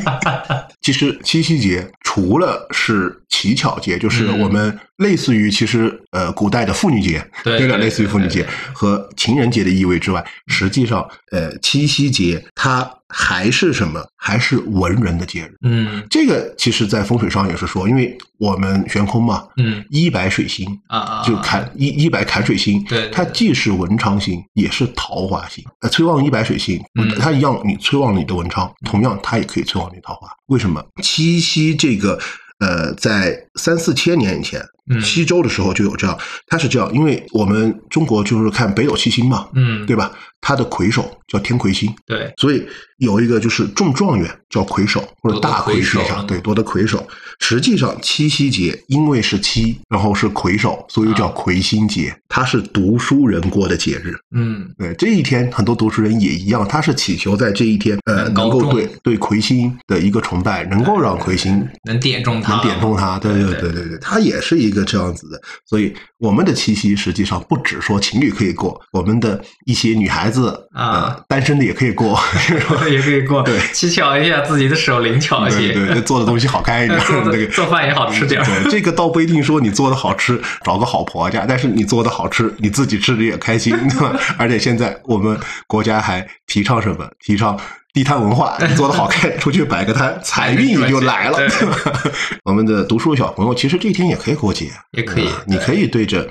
其实七夕节除了是乞巧节，就是嗯我们类似于其实呃古代的妇女节，了，对对类似于妇女节和情人节的意味之外，实际上呃七夕节它还是什么？还是文人的节日。嗯这个其实，在风水上也是说，因为我们悬空嘛，嗯一白水星，啊啊，就坎一一白坎水星，对对它既是文昌星，也是桃花星。呃，催旺一白水星，嗯它一样，你催旺你的文昌，同样它也可以催旺你的桃花。为什么？七夕这个，呃，在三四千年以前，嗯西周的时候就有这样，它是这样，因为我们中国就是看北斗七星嘛，嗯。对吧？它的魁首叫天魁星，对。所以有一个就是中状元叫魁首或者大魁魁首天下，了对，夺得魁首。实际上七夕节因为是七，然后是魁首，所以叫啊。魁星节，它是读书人过的节日。嗯。对，这一天很多读书人也一样，他是祈求在这一天，呃，能够对对魁星的一个崇拜，能够让魁星能点中他，能点中他，对对对对对对，他也是一个这样子的。所以我们的七夕实际上不只说情侣可以过，我们的一些女孩子啊呃，单身的也可以过，也可以过对，乞巧一下自己的手灵巧一些，对对，做的东西好看一点，做那个做饭也好吃点。对，这个倒不一定说你做的好吃，找个好婆家，但是你做的好吃，你自己吃的也开心，对吧？而且现在我们国家还提倡什么？提倡地摊文化，你做的好 看，出去摆个摊，财运也就来了，对对吧？我们的读书小朋友，其实这一天也可以过节，也可以你可以对着。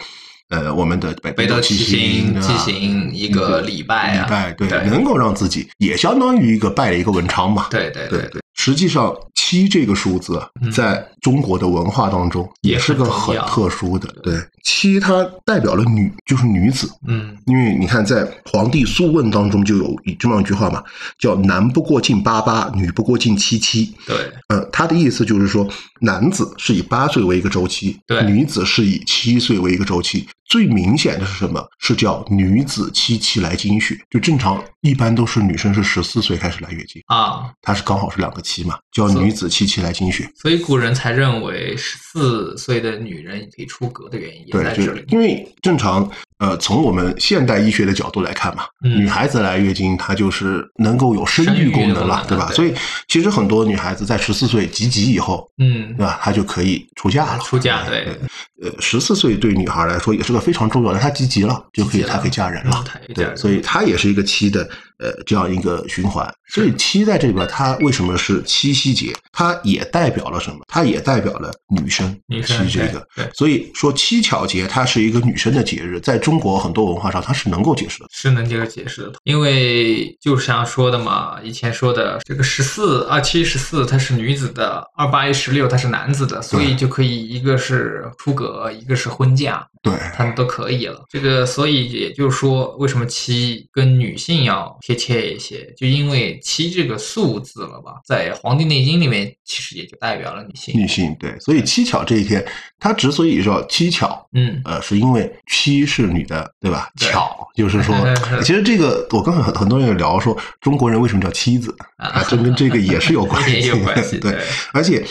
呃，我们的北北斗七星进行一个礼拜啊礼拜对，对能够让自己也相当于一个拜了一个文昌嘛，对对对对，实际上七这个数字在中国的文化当中也也是个很特殊的。对，七它代表了女，就是女子。嗯因为你看，在《皇帝素问》当中就有这么一句话嘛，叫“男不过近八八，女不过近七七”。对呃，他的意思就是说，男子是以八岁为一个周期，对女子是以七岁为一个周期。最明显的是什么？是叫女子七七来经血。就正常一般都是女生是十四岁开始来月经，啊，它是刚好是两个七嘛，叫女子七七来经血。所以古人才认为十四岁的女人可以出阁的原因也在这里。因为正常，呃，从我们现代医学的角度来看嘛，嗯女孩子来月经，她就是能够有生育功能了，对吧？所以其实很多女孩子在十四岁及笄以后，嗯对，吧？她就可以出嫁了。出嫁对呃，十四岁对女孩来说也是个非常重要的，她及笄了就可以，她可以嫁人了对，所以她也是一个期的呃这样一个循环。所以七在这里边，它为什么是七夕节？它也代表了什么？它也代表了女生。女生七这个对对，所以说七巧节它是一个女生的节日，在中国很多文化上它是能够解释的。是能这个解释的，因为就像说的嘛，以前说的这个十四二七十四它是女子的，二八一十六它是男子的，所以就可以一个是出阁，一个是婚嫁，对，他们都可以了。这个所以也就是说，为什么七跟女性要贴切一些，就因为七这个数字了吧，在《黄帝内经》里面其实也就代表了女性。女性对，所以七巧这一天，它之所以说七巧，嗯，呃，是因为七是女的，对吧？对巧就是说，其实这个我跟很很多人也聊说，中国人为什么叫妻子啊？这跟这个也是有关系，有关系。对，而且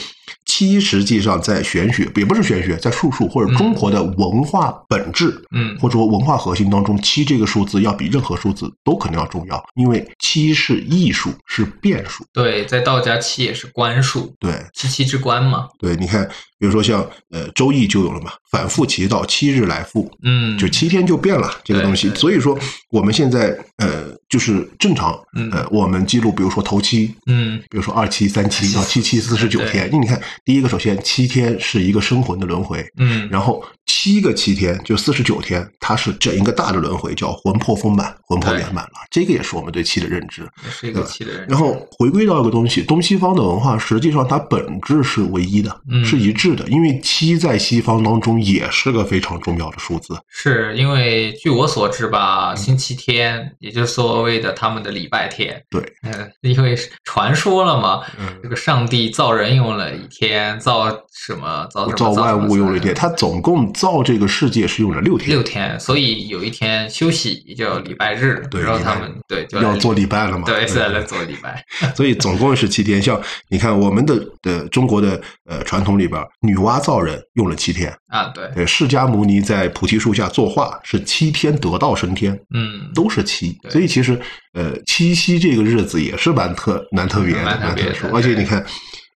七实际上在玄学，也不是玄学，在术数或者中国的文化本质，嗯或者说文化核心当中，七这个数字要比任何数字都可能要重要，因为七是艺术，是变数。对，在道家七也是官数，对七七之官嘛。对，你看，比如说像呃《周易》就有了嘛，反复其道，七日来复，嗯，就七天就变了这个东西。所以说，我们现在呃，就是正常嗯呃，我们记录，比如说头七，嗯比如说二七、三七到七七四十九对天。你看，第一个首先七天是一个生魂的轮回，嗯，然后七个七天就四十九天，它是整一个大的轮回，叫魂魄丰满、魂魄圆满了。这个也是我们对七的认知。也是一个七的人。然后回归到一个东西，东西方的文化实际上它本质是唯一的，嗯是一致的，因为七在西方当中也是个非常重要的数字。是因为据我所知吧，星期天，也就是所谓的他们的礼拜天。对，嗯，因为传说了嘛，嗯这个上帝造人用了一天，造什么造什么造万物用了一天，他总共造这个世界是用了六天，六天，所以有一天休息叫礼拜日，对礼拜然后他们对要做礼拜了嘛？对是来做礼拜，所以总共是七天。像你看我们的的中国的呃传统里边，女娲造人用了七天，啊，对，对，释迦牟尼在菩提树下作画是七天得道升天，嗯，都是七。所以其实呃七夕这个日子也是蛮特蛮特别的，蛮特别的殊。而且你看。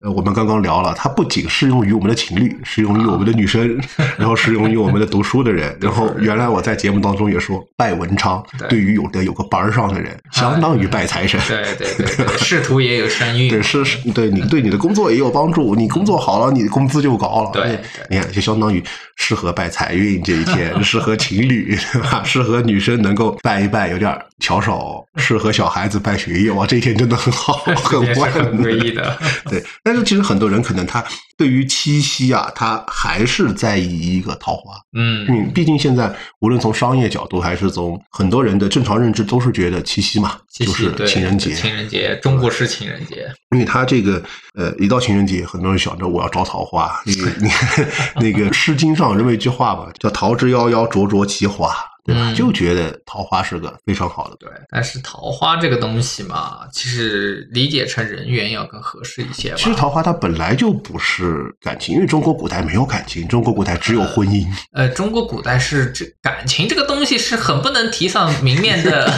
呃，我们刚刚聊了，它不仅适用于我们的情侣，适用于我们的女生，然后适用于我们的读书的人。然后原来我在节目当中也说，拜文昌对对于有的有个班儿上的人，相当于拜财神。对对对对，仕途也有身孕，对，是是，对你对你的工作也有帮助，你工作好了，你的工资就高了。对哎你看，就相当于适合拜财运这一天，适合情侣，对吧？适合女生能够拜一拜，有点巧手；适合小孩子拜学业，哇，这一天真的很好，很很诡异的。对，但是其实很多人可能他对于七夕啊，他还是在意一个桃花。嗯，嗯，毕竟现在无论从商业角度还是从很多人的正常认知，都是觉得七夕嘛，就是七夕对情人节。情人节，中国式情人节，因为他这个呃，一到情人节，很多人想着我要招桃花。因为你看那个《诗经》上有这么一句话吧，叫“桃之夭夭，灼灼其华”，对吧？嗯就觉得桃花是个非常好的。对。但是桃花这个东西嘛，其实理解成人缘要更合适一些吧。其实桃花它本来就不是感情，因为中国古代没有感情，中国古代只有婚姻。呃，中国古代是这感情这个东西是很不能提上明面的。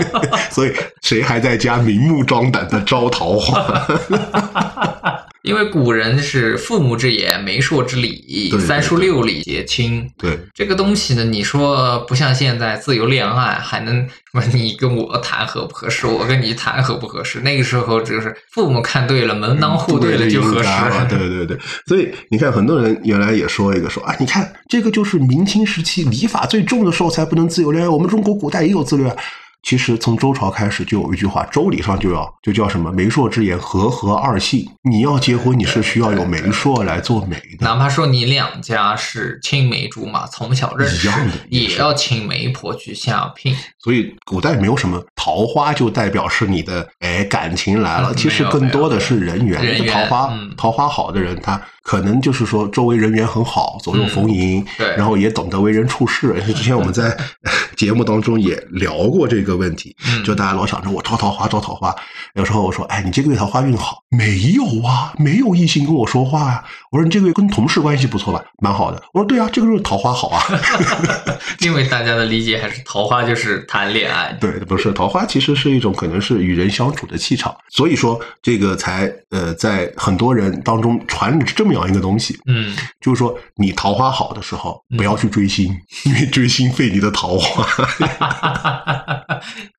所以谁还在家明目张胆的招桃花？因为古人是父母之言，媒妁之礼，三书六礼结亲。对，这个东西呢，你说不像现在自由恋爱，还能什么你跟我谈合不合适，我跟你谈合不合适？那个时候就是父母看对了，门当户对了就合适。了。对对对，所以你看，很多人原来也说一个说啊，你看这个就是明清时期礼法最重的时候才不能自由恋爱，我们中国古代也有自由恋爱。其实从周朝开始就有一句话，周礼上就要就叫什么媒妁之言，和合二姓。你要结婚，你是需要有媒妁来做媒的。哪怕说你两家是青梅竹马，从小认识一样的，也也要请媒婆去下聘。所以古代没有什么桃花就代表是你的哎感情来了，嗯其实更多的是人缘。人缘桃花、嗯桃花好的人，他可能就是说周围人缘很好，左右逢迎，嗯对然后也懂得为人处事。之前我们在节目当中也聊过这个问题，嗯就大家老想着我招桃花招桃花，有时候我说哎你这个月桃花运好，没有啊，没有异性跟我说话呀、我说你这个月跟同事关系不错吧，蛮好的。我说对啊，这个月桃花好啊。因为大家的理解还是桃花就是谈恋爱。对，不是桃花，其实是一种可能是与人相处的气场，所以说这个才呃，在很多人当中传着这么样一个东西，嗯，就是说你桃花好的时候，不要去追星，因为追星费你的桃花。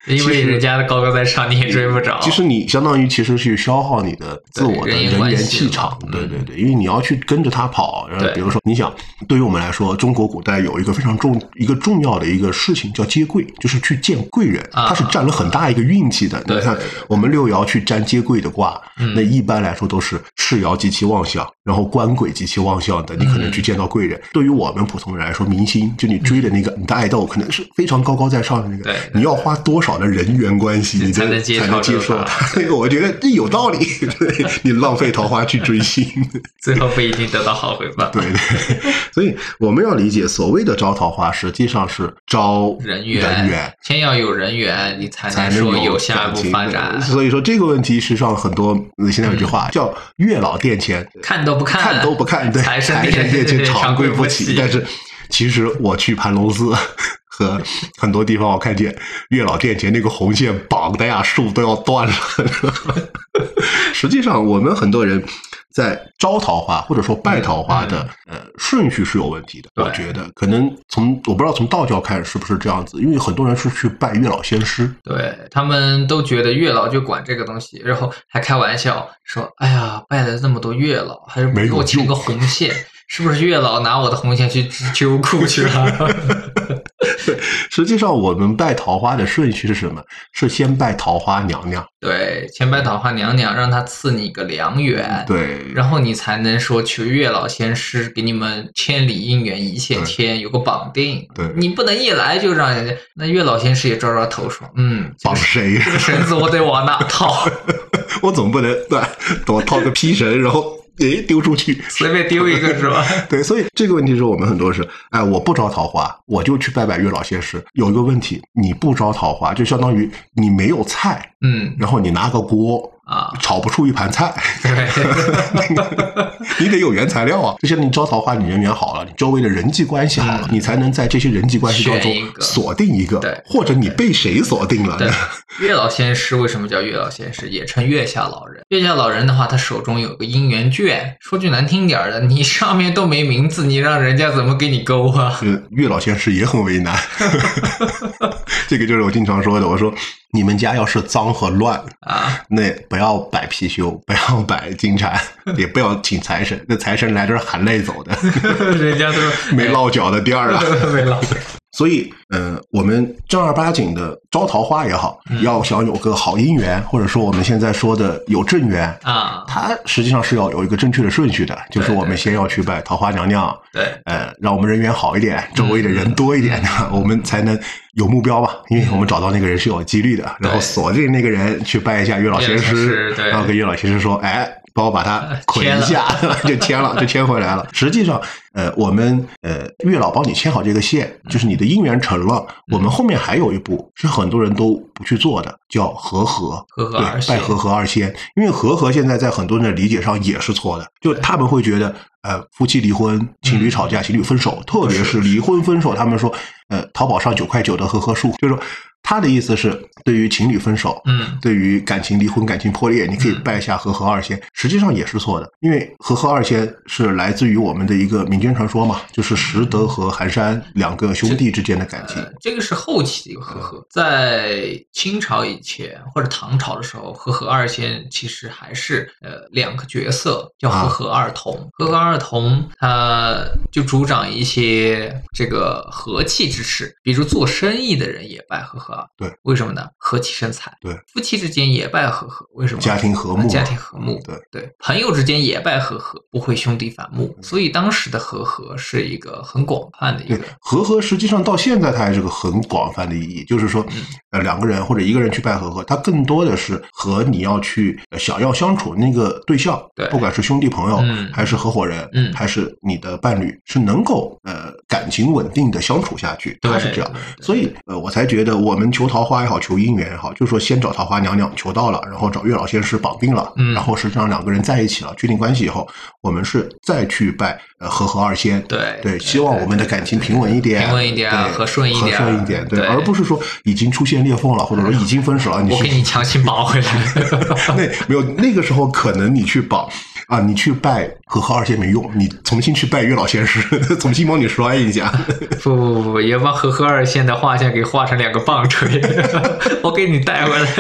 因为人家的高高在上，你也追不着。其实你相当于其实是消耗你的自我的人缘人缘关系气场，对对对，因为你要去跟着他跑。然后对。比如说，你想，对于我们来说，中国古代有一个非常重一个重要的一个事情叫接贵，就是去见贵人，啊。它是占了很大一个运气的。你看我们六爻去占接贵的卦，嗯。那一般来说都是赤爻极其旺相，然后官鬼极其旺相的，你可能去见到贵人。对于我们普通人来说，明星就你追的那个你的爱豆，可能是非常高高在上的那个对，你要花多少的人缘关系，你才能接受 我觉得这有道理，对你浪费桃花去追星，最后不一定得到好回报。对对。所以我们要理解，所谓的招桃花，实际上是招人缘，人缘先要有人缘，你才才能说有下一步发展。所以说这个问题，实际上很多呃现在有句话叫“月老殿前看都不看，看都不看”，对，财神殿前常长跪不起。但是其实我去盘龙寺和很多地方，我看见月老殿前那个红线绑的呀，树都要断了。实际上，我们很多人。在招桃花或者说拜桃花的、呃顺序是有问题的，我觉得可能从我不知道从道教看是不是这样子，因为很多人是去拜月老仙师，对他们都觉得月老就管这个东西，然后还开玩笑说：“哎呀，拜了这么多月老，还是没有我牵个红线，是不是月老拿我的红线去织秋裤去了对 实际上，我们拜桃花的顺序是什么？是先拜桃花娘娘，？”对，先拜桃花娘娘，让她赐你个良缘，对，然后你才能说求月老仙师给你们千里姻缘一线牵，有个绑定。对你不能一来就让人家那月老仙师也抓抓头说：“嗯，绑谁？这个绳子我得往哪套？我总不能对，我套个皮绳，然后诶丢出去。随便丢一个是吧？对，所以这个问题是我们很多是，哎，我不招桃花，我就去拜拜月老仙师。有一个问题，你不招桃花，就相当于你没有菜，嗯然后你拿个锅啊，炒不出一盘菜，对，你得有原材料啊。就像你招桃花，你人缘好了，你周围的人际关系好了，嗯你才能在这些人际关系当中选一个锁定一个，对或者你被谁锁定了？对，月老仙师为什么叫月老仙师？也称月下老人。月下老人的话，他手中有个姻缘卷。说句难听点儿的，你上面都没名字，你让人家怎么给你勾啊？是月老仙师也很为难，这个就是我经常说的。我说你们家要是脏和乱，啊，那不要摆貔貅，不要摆金蟾，也不要请财神。那财神来这儿含泪走的，人家都没落脚的地儿啊。没落。所以，嗯、我们正儿八经的招桃花也好，要想有个好姻缘，或者说我们现在说的有正缘，啊，它实际上是要有一个正确的顺序的，就是我们先要去拜桃花娘娘，对，呃，让我们人缘好一点，周围的人多一点，我们才能有目标吧。因为我们找到那个人是有几率的，然后锁定那个人去拜一下月老仙月老仙师然后跟月老仙师说，哎。帮我把它捆一下，就签了，就签回来了。实际上，呃，我们呃月老帮你牵好这个线，就是你的姻缘成了。我们后面还有一步是很多人都不去做的，叫和合。对，和合二仙拜和合二仙，因为和合现在在很多人的理解上也是错的，就他们会觉得，呃，夫妻离婚、情侣吵架、情侣分手，特别是离婚分手，他们说，呃，淘宝上九块九的和合术，就是说他的意思是，对于情侣分手，嗯，对于感情离婚、感情破裂，你可以拜一下和合二仙，实际上也是错的，因为和合二仙是来自于我们的一个民间传说嘛，就是石德和寒山两个兄弟之间的感情呃。这个是后期的一个和合，在清朝以前或者唐朝的时候，和合二仙其实还是呃两个角色，叫和合二童。和合二童，他就主掌一些这个和气之事，比如做生意的人也拜和和合，对，为什么呢？和气生财。对，夫妻之间也拜和合，为什么？家庭和睦家庭和睦。对对，朋友之间也拜和合，不会兄弟反目。所以当时的和合是一个很广泛的一对个，和合实际上到现在它还是个很广泛的意义，就是说，嗯呃，两个人或者一个人去拜和合，它更多的是和你要去呃想要相处那个对象，对不管是兄弟朋友，嗯还是合伙人，嗯还是你的伴侣，是能够呃感情稳定的相处下去，它是这样所以呃，我才觉得我们求桃花也好，求姻缘也好，就是说先找桃花娘娘求到了，然后找月老仙师绑定了，嗯然后实际上两个人在一起了，确定关系以后，我们是再去拜呃和合二仙，对对，希望我们的感情平稳一点，平稳一点对和顺一点和顺一点，对，而不是说已经出现裂缝了，或者说已经分手了，你我给你强行绑回来。那没有那个时候可能你去绑啊，你去拜和合二仙没用，你重新去拜月老仙师，重新帮你摔一下，不不不不，也把和合二仙的画像给画成两个棒槌，我给你带回来。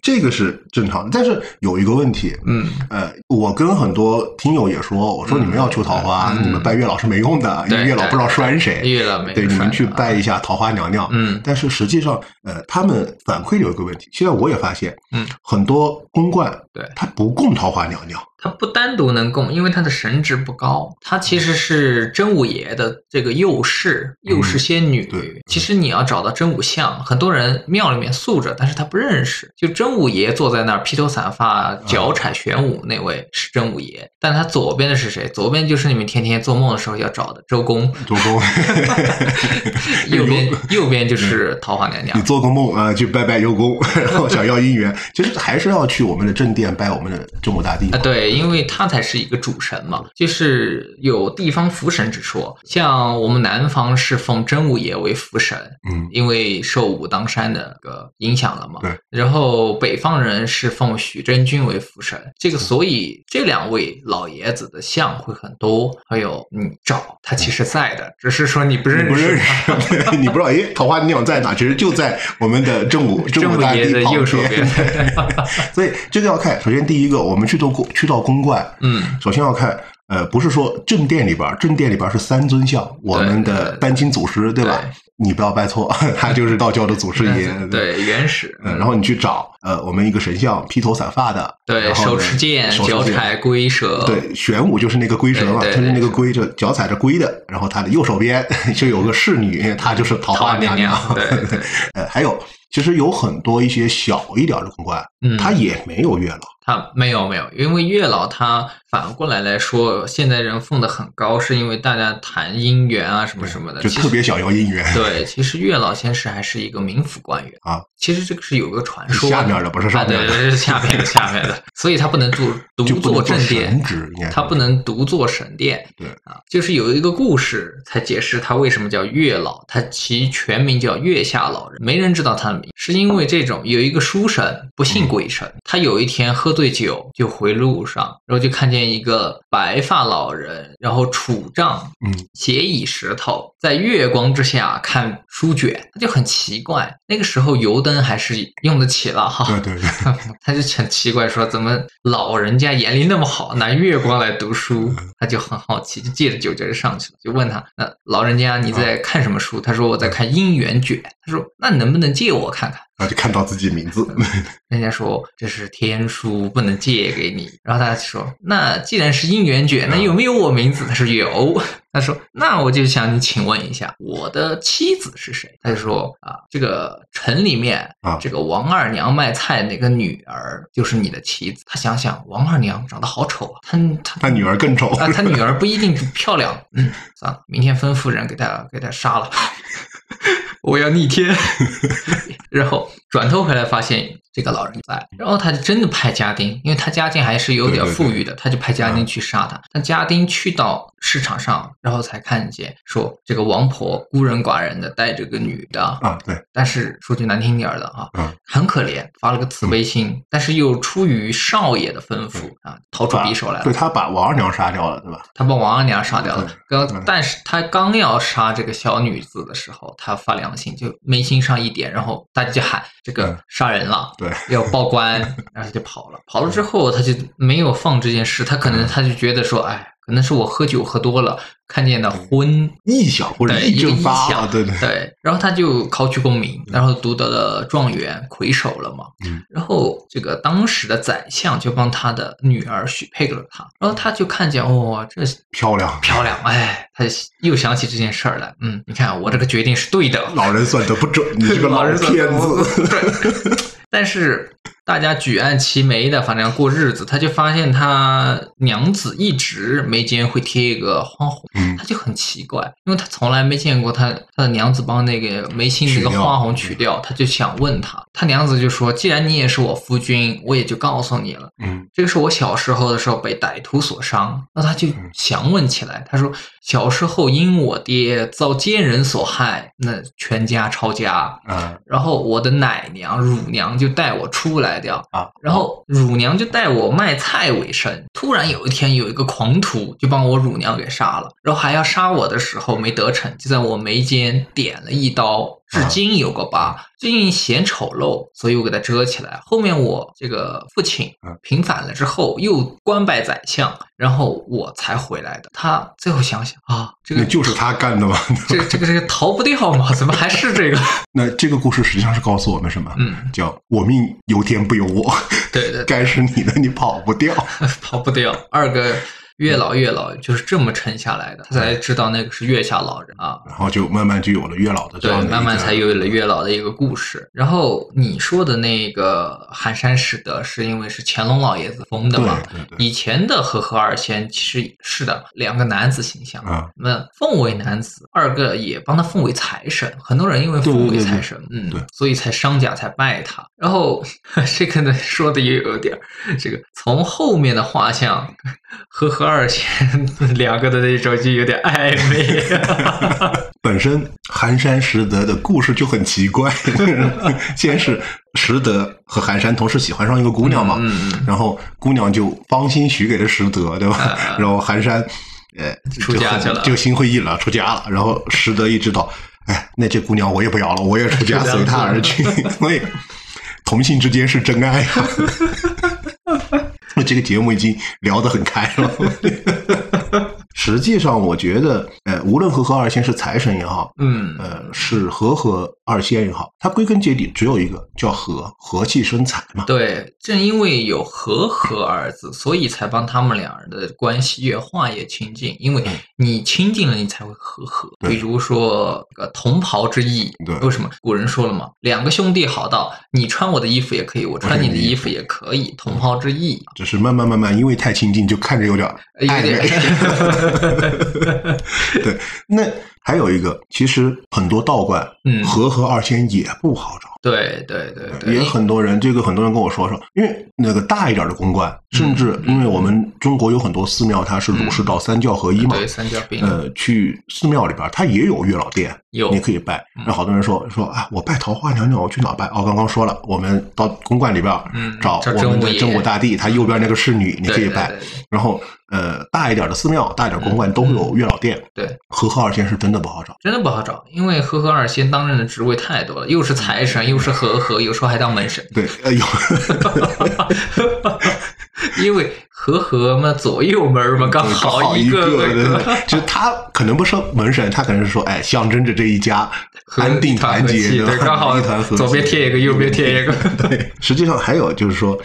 这个是正常的。但是有一个问题，嗯，呃，我跟很多听友也说，我说你们要求桃花，嗯你们拜月老是没用的，因为月老不知道拴谁。月老没对，你们去拜一下桃花娘娘。嗯但是实际上，呃，他们反馈有一个问题，现在我也发现，嗯，很多公冠对他不供桃花娘娘，它不单独能供，因为它的神职不高，它其实是真武爷的这个右侍，右侍仙女。对其实你要找到真武像，很多人庙里面塑着，但是他不认识。就真武爷坐在那儿，披头散发，脚踩玄武那位是真武爷，但他左边的是谁？左边就是你们天天做梦的时候要找的周公，周公，右边右边就是桃花娘娘你。做个梦啊、去拜拜幽公，然后想要姻缘，其实还是要去我们的正殿拜我们的周母大帝啊，对，因为他才是一个主神嘛，就是有地方福神之说。像我们南方是奉真武爷为福神，嗯，因为受武当山的个影响了嘛。对。然后北方人是奉许真君为福神，这个所以这两位老爷子的像会很多。还有你找他其实在的，只是说你不认识你不认他。识，对 你不知道，哎，桃花娘在哪？其实就在我们的正午正午大帝旁爷的右手边。边。所以这个要看，首先第一个，我们去到过去到公观，嗯，首先要看，呃，不是说正殿里边，正殿里边是三尊像，我们的丹青祖师，对吧？对你不要拜错，他就是道教的祖师爷。对，原始。嗯，然后你去找，呃，我们一个神像，披头散发的，对，手持剑，脚踩龟蛇。对，玄武就是那个龟蛇嘛，他是那个龟就脚踩着龟的，然后他的右手边 就有个侍女，她就是桃桃花娘娘对呃，还有其实有很多一些小一点的公关，嗯它也没有月老。他没有没有，因为月老他反过来来说，现在人奉的很高，是因为大家谈姻缘啊什么什么的，就特别想要姻缘。对，其实月老先生还是一个冥府官员啊。其实这个是有个传说，下面的不是上面的是下面的下面的，所以他不能 做独坐正殿，他不能独坐神殿。对啊，就是有一个故事才解释他为什么叫月老，他其全名叫月下老人，没人知道他的，是因为这种有一个书生不信鬼神，他有一天喝醉酒就回路上，然后就看见一个白发老人，然后杵杖，嗯，斜倚石头，在月光之下看书卷，他就很奇怪，那个时候油灯还是用得起了哈，对对对，他就很奇怪，说怎么老人家眼力那么好，拿月光来读书？他就很好奇，就借着酒劲儿上去了，就问他：“那老人家你在看什么书？”他说：“我在看《姻缘卷》。”他说：“那能不能借我看看然后就看到自己名字，？” 人家说：“这是天书，不能借给你。”然后他说：“那既然是姻缘卷，那有没有我名字？”他说：“有。”他说：“那我就想你请问一下，我的妻子是谁？”他就说：“啊，这个城里面啊这个王二娘卖菜那个女儿就是你的妻子。”他想想，王二娘长得好丑啊，他他他女儿更丑。啊，他女儿不一定 漂亮。嗯，算了，明天吩咐人给他给他杀了。我要逆天。然后转头回来发现这个老人在，然后他就真的派家丁，因为他家境还是有点对对对富裕的，他就派家丁去杀他。但家丁去到市场上，然后才看见说这个王婆孤人寡人的带着个女的，啊，对，但是说句难听点儿的啊，嗯很可怜，发了个慈悲心，但是又出于少爷的吩咐啊，掏出匕首来了对。他把王二娘杀掉了，对吧？他把王二娘杀掉了。刚，但是他刚要杀这个小女子的时候，他发良心，就眉心上一点，然后大家就喊这个嗯。杀人了，对，要报官，然后他就跑了。跑了之后，他就没有放这件事，他可能他就觉得说，哎，可能是我喝酒喝多了，看见的昏。臆想或者一个发了，对对，对，然后他就考取功名，然后读得了状元，魁首了嘛。嗯，然后这个当时的宰相就帮他的女儿许配给了他，然后他就看见，哦，这漂亮，漂亮，哎，他又想起这件事儿来。嗯，你看我这个决定是对的。老人算的不准，你这个 老老人算骗子。但是大家举案齐眉的，反正要过日子，他就发现他娘子一直眉间会贴一个花红，嗯他就很奇怪，因为他从来没见过他他的娘子帮那个眉心那个花红取掉，他就想问他，他娘子就说，既然你也是我夫君，我也就告诉你了。嗯这个是我小时候的时候被歹徒所伤，那他就想问起来。他说小时候因我爹遭奸人所害，那全家抄家，嗯然后我的奶娘乳娘就带我出来掉啊，然后乳娘就带我卖菜为生。突然有一天有一个狂徒就把我乳娘给杀了，然后还要杀我的时候没得逞，就在我眉间点了一刀，至今有个疤，最近嫌丑陋，所以我给它遮起来。后面我这个父亲嗯平反了之后，又官拜宰相，然后我才回来的。他最后想想啊，这个就是他干的嘛。这这个这个逃不掉嘛？怎么还是这个？那这个故事实际上是告诉我们什么？嗯，叫我命由天不由我，对对，该是你的，你跑不掉。逃不掉。二个越老越老，就是这么沉下来的，他才知道那个是月下老人啊。然后就慢慢就有了月老的这个慢慢才有了月老的一个故事。然后你说的那个寒山拾得，是因为是乾隆老爷子封的嘛？对对对以前的和合二仙其实是的，两个男子形象。啊，那奉为男子，二个也帮他奉为财神。很多人因为奉为财神，嗯对，所以才商家才拜他。然后 这个呢，说的也有点儿，这个从后面的画像 和何二仙 两个的那种就有点暧昧。本身寒山拾得的故事就很奇怪，先是拾得和寒山同时喜欢上一个姑娘嘛，嗯嗯然后姑娘就芳心许给了拾得，对吧？啊然后寒山，呃，出家去了就心灰意冷，出家了。然后拾得一知道，哎，那这姑娘我也不要了，我也出家，随她而去。所以同性之间是真爱呀、那这个节目已经聊得很开了。实际上，我觉得，呃，无论和和二仙是财神也好，嗯，呃，是和和二仙也好，它归根结底只有一个叫和，和气生财嘛。对，正因为有和和二字，所以才帮他们两人的关系越化越亲近。因为你亲近了，你才会和合。对比如说这个同袍之义，对为什么古人说了嘛？两个兄弟好到你穿我的衣服也可以，我穿你的衣服也可以，同袍之义。只是慢慢慢慢，因为太亲近，就看着有点有暧昧。对，那还有一个，其实很多道观，嗯和合二仙也不好找。对对对对，也很多人，这个很多人跟我说说，因为那个大一点的公观，甚至嗯因为我们中国有很多寺庙，它是儒释道三教合一嘛，对三教并呃，去寺庙里边，它也有月老殿，有你可以拜。嗯那好多人说说啊，我拜桃花娘娘，我去哪拜？哦，刚刚说了，我们到公观里边嗯找找我们的真武大帝，他右边那个侍女，你可以拜然后呃，大一点的寺庙，大一点公观都会有月老殿。对，和合二仙是真的不好找。真的不好找，因为和合二仙当任的职位太多了，又是财神，又是和合，有时候还当门神。对，呃，有 因为和合嘛，左右门嘛，刚好一个。就是他可能不是门神，他可能是说，哎，象征着这一家安定团团结，对，刚好一团和左边贴一个，右边贴一个。对，实际上还有就是说，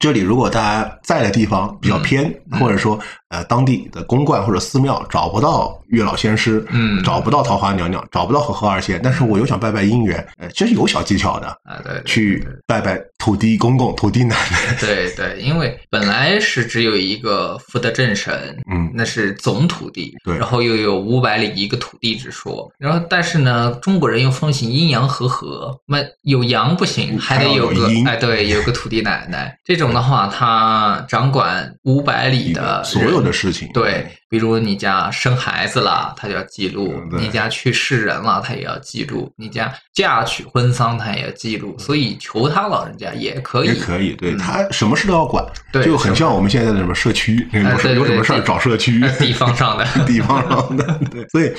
这里如果大家在的地方比较偏，嗯或者说呃当地的公馆或者寺庙找不到月老仙师，嗯找不到桃花娘娘，找不到和合二仙，但是我又想拜拜姻缘，呃，这是有小技巧的，啊，对，对去拜拜土地公公、土地奶奶，对对，因为本来是只有一个福德正神，嗯那是总土地，对然后又有五百里一个土地之说，然后但是呢，中国人又风行阴阳和合，那有阳不行，还得有个阴哎，对，有个土地奶奶，这种的话，他掌管五百里的所有人的事情，对，比如你家生孩子了，他就要记录；你家去世人了，他也要记录；你家嫁娶婚丧，他也要记录。所以求他老人家也可以，也可以，对嗯。他什么事都要管，对就很像我们现在的什么社区，有什有什么事儿找社区呃，地方上的。地方上的，对，所以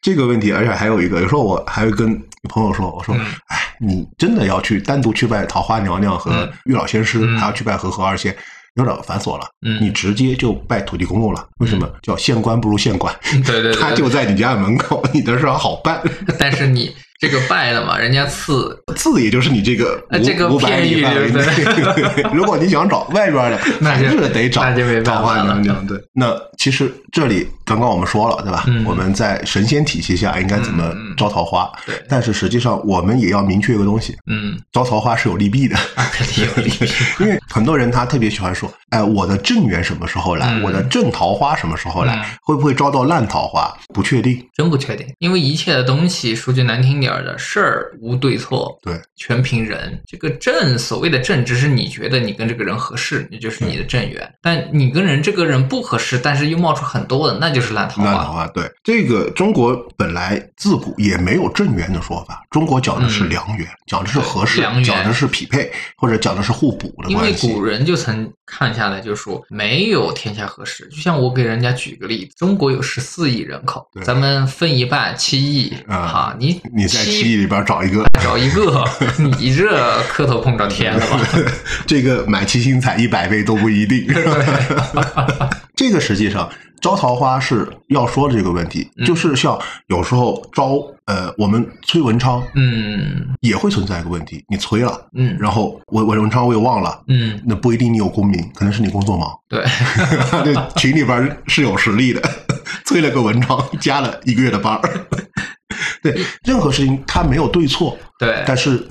这个问题，而且还有一个，有时候我还会跟朋友说，我说，嗯。哎，你真的要去单独去拜桃花娘娘和嗯。月老仙师，嗯。还要去拜和合二仙。有点繁琐了，嗯你直接就拜土地公公了。为什么叫县官不如县管？对对对，他就在你家门口，你的事儿好办。但是你这个败了嘛，人家次次也就是你这个呃这个五百里片语范围内对。如果你想找外边的，那就是得找那就没办法桃花了娘娘。对，那其实这里刚刚我们说了，对吧？嗯我们在神仙体系下应该怎么招桃花？对但是实际上我们也要明确一个东西，嗯，招桃花是有利弊的。啊肯定有利弊。因为很多人他特别喜欢说，哎，我的正缘什么时候来？嗯我的正桃花什么时候来？嗯会不会招到烂桃花？不确定。真不确定，因为一切的东西，说句难听点儿的，事儿无对错，对，全凭人。这个正，所谓的正，只是你觉得你跟这个人合适，那就是你的正缘。但你跟人这个人不合适，但是又冒出很多的，那就是烂桃花。烂桃花，对这个中国本来自古也没有正缘的说法，中国讲的是嗯良缘，讲的是合适良，缘讲的是匹配，或者讲的是互补的因为。古人就曾看下来，就说没有天下合适。就像我给人家举个例子，中国有十四亿人口，咱们分一半七亿，啊哈，你你想在七七里边找一个，找一个，你这磕头碰着天了吧？这个买七星彩一百倍都不一定。这个实际上招桃花是要说的这个问题，嗯就是像有时候招呃，我们催文昌嗯也会存在一个问题，你催了，嗯然后我我文昌我也忘了。嗯，那不一定你有功名，可能是你工作忙。对，这群里边是有实力的，催了个文昌，加了一个月的班儿。对，任何事情它没有对错，对，但是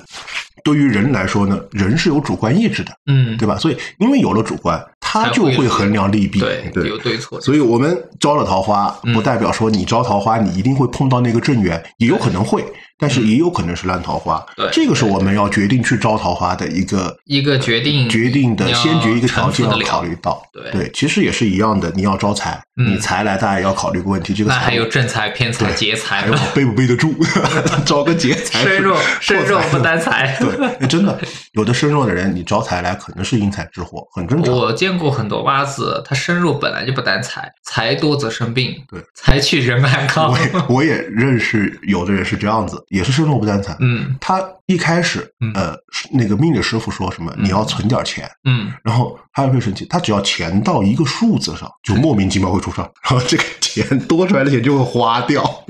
对于人来说呢，人是有主观意志的，嗯，对吧？所以因为有了主观，他就会衡量利弊。对，对有对错，所以我们招了桃花，嗯不代表说你招桃花你一定会碰到那个正缘，也有可能会，但是也有可能是烂桃花。对这个是我们要决定去招桃花的一个一个决定决定的先决一个条件要考虑到。对其实也是一样的，你要招财，嗯你财来，大家也要考虑个问题，这个还有正财、偏财、劫财背不背得住，招个劫财身弱身弱不担财。对，哎真的有的身弱的人，你招财来可能是因财之祸，很正常。我见过很多八字，他身弱本来就不担财，财多则生病，对，财去人安康我。也我也认识有的人是这样子，也是身弱不担财。嗯他一开始嗯呃，那个命理师傅说什么，你要存点钱，嗯，然后他会生气，他只要钱到一个数字上，就莫名其妙会出事儿，然后这个钱多出来的钱就会花掉。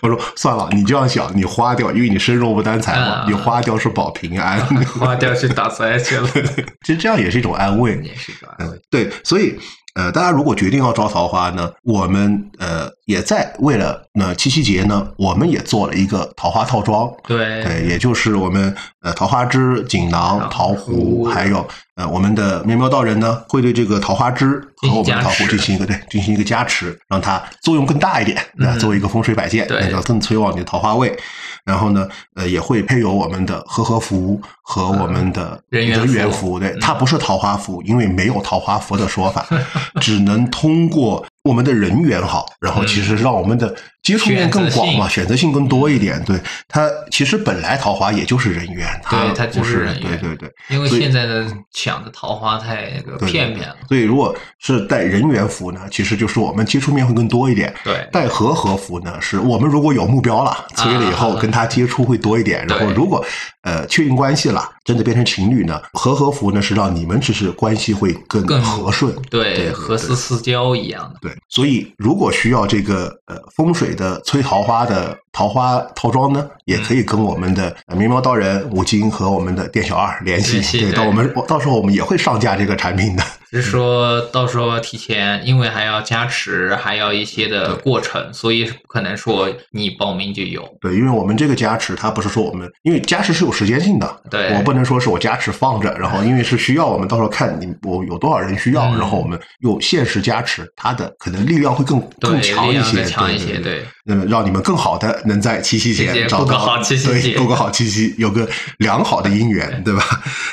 我说算了，你这样想，你花掉，因为你身弱不担财嘛，啊你花掉是保平安。花掉去打财去了，其实这样也是一种安慰。也是一种安慰。对，所以呃，大家如果决定要招桃花呢，我们呃也在为了那七夕节呢，我们也做了一个桃花套装。对对，也就是我们呃桃花枝、锦囊、桃桃核，核还有呃我们的喵喵道人呢，会对这个桃花枝和我们的桃核进行一个对进行一个加持，让它作用更大一点，那、嗯作为一个风水摆件，对那叫更催旺你的桃花位。然后呢，呃，也会配有我们的和合符和我们的人缘符对，嗯它不是桃花符，因为没有桃花符的说法，只能通过我们的人缘好，然后其实让我们的接触面更广嘛，选择性更多一点。对它其实本来桃花也就是人缘，对它就不是是人缘对对对。因为现在的抢的桃花太那个片面了。所以如果是带人缘服呢，其实就是我们接触面会更多一点。对带和合符呢，是我们如果有目标了，催了以后啊跟他接触会多一点。然后如果呃确定关系了，真的变成情侣呢，和和服呢是让你们只是关系会更更和顺。对，对和丝似胶一样的。对，所以如果需要这个呃风水的催桃花的桃花套装呢，也可以跟我们的呃喵喵道人吴京和我们的店小二联系。对，联系对到我们到时候我们也会上架这个产品的。只是说到时候提前，因为还要加持，还要一些的过程，所以不可能说你报名就有。对，因为我们这个加持，它不是说我们，因为加持是有时间性的，对我不能说是我加持放着，然后因为是需要我们到时候看你我有多少人需要，嗯然后我们用限时加持，它的可能力量会更，更强一些，更强一些，对对。对。那么让你们更好的能在七夕节找到过个好七夕节过个好七夕，有个良好的姻缘，对吧？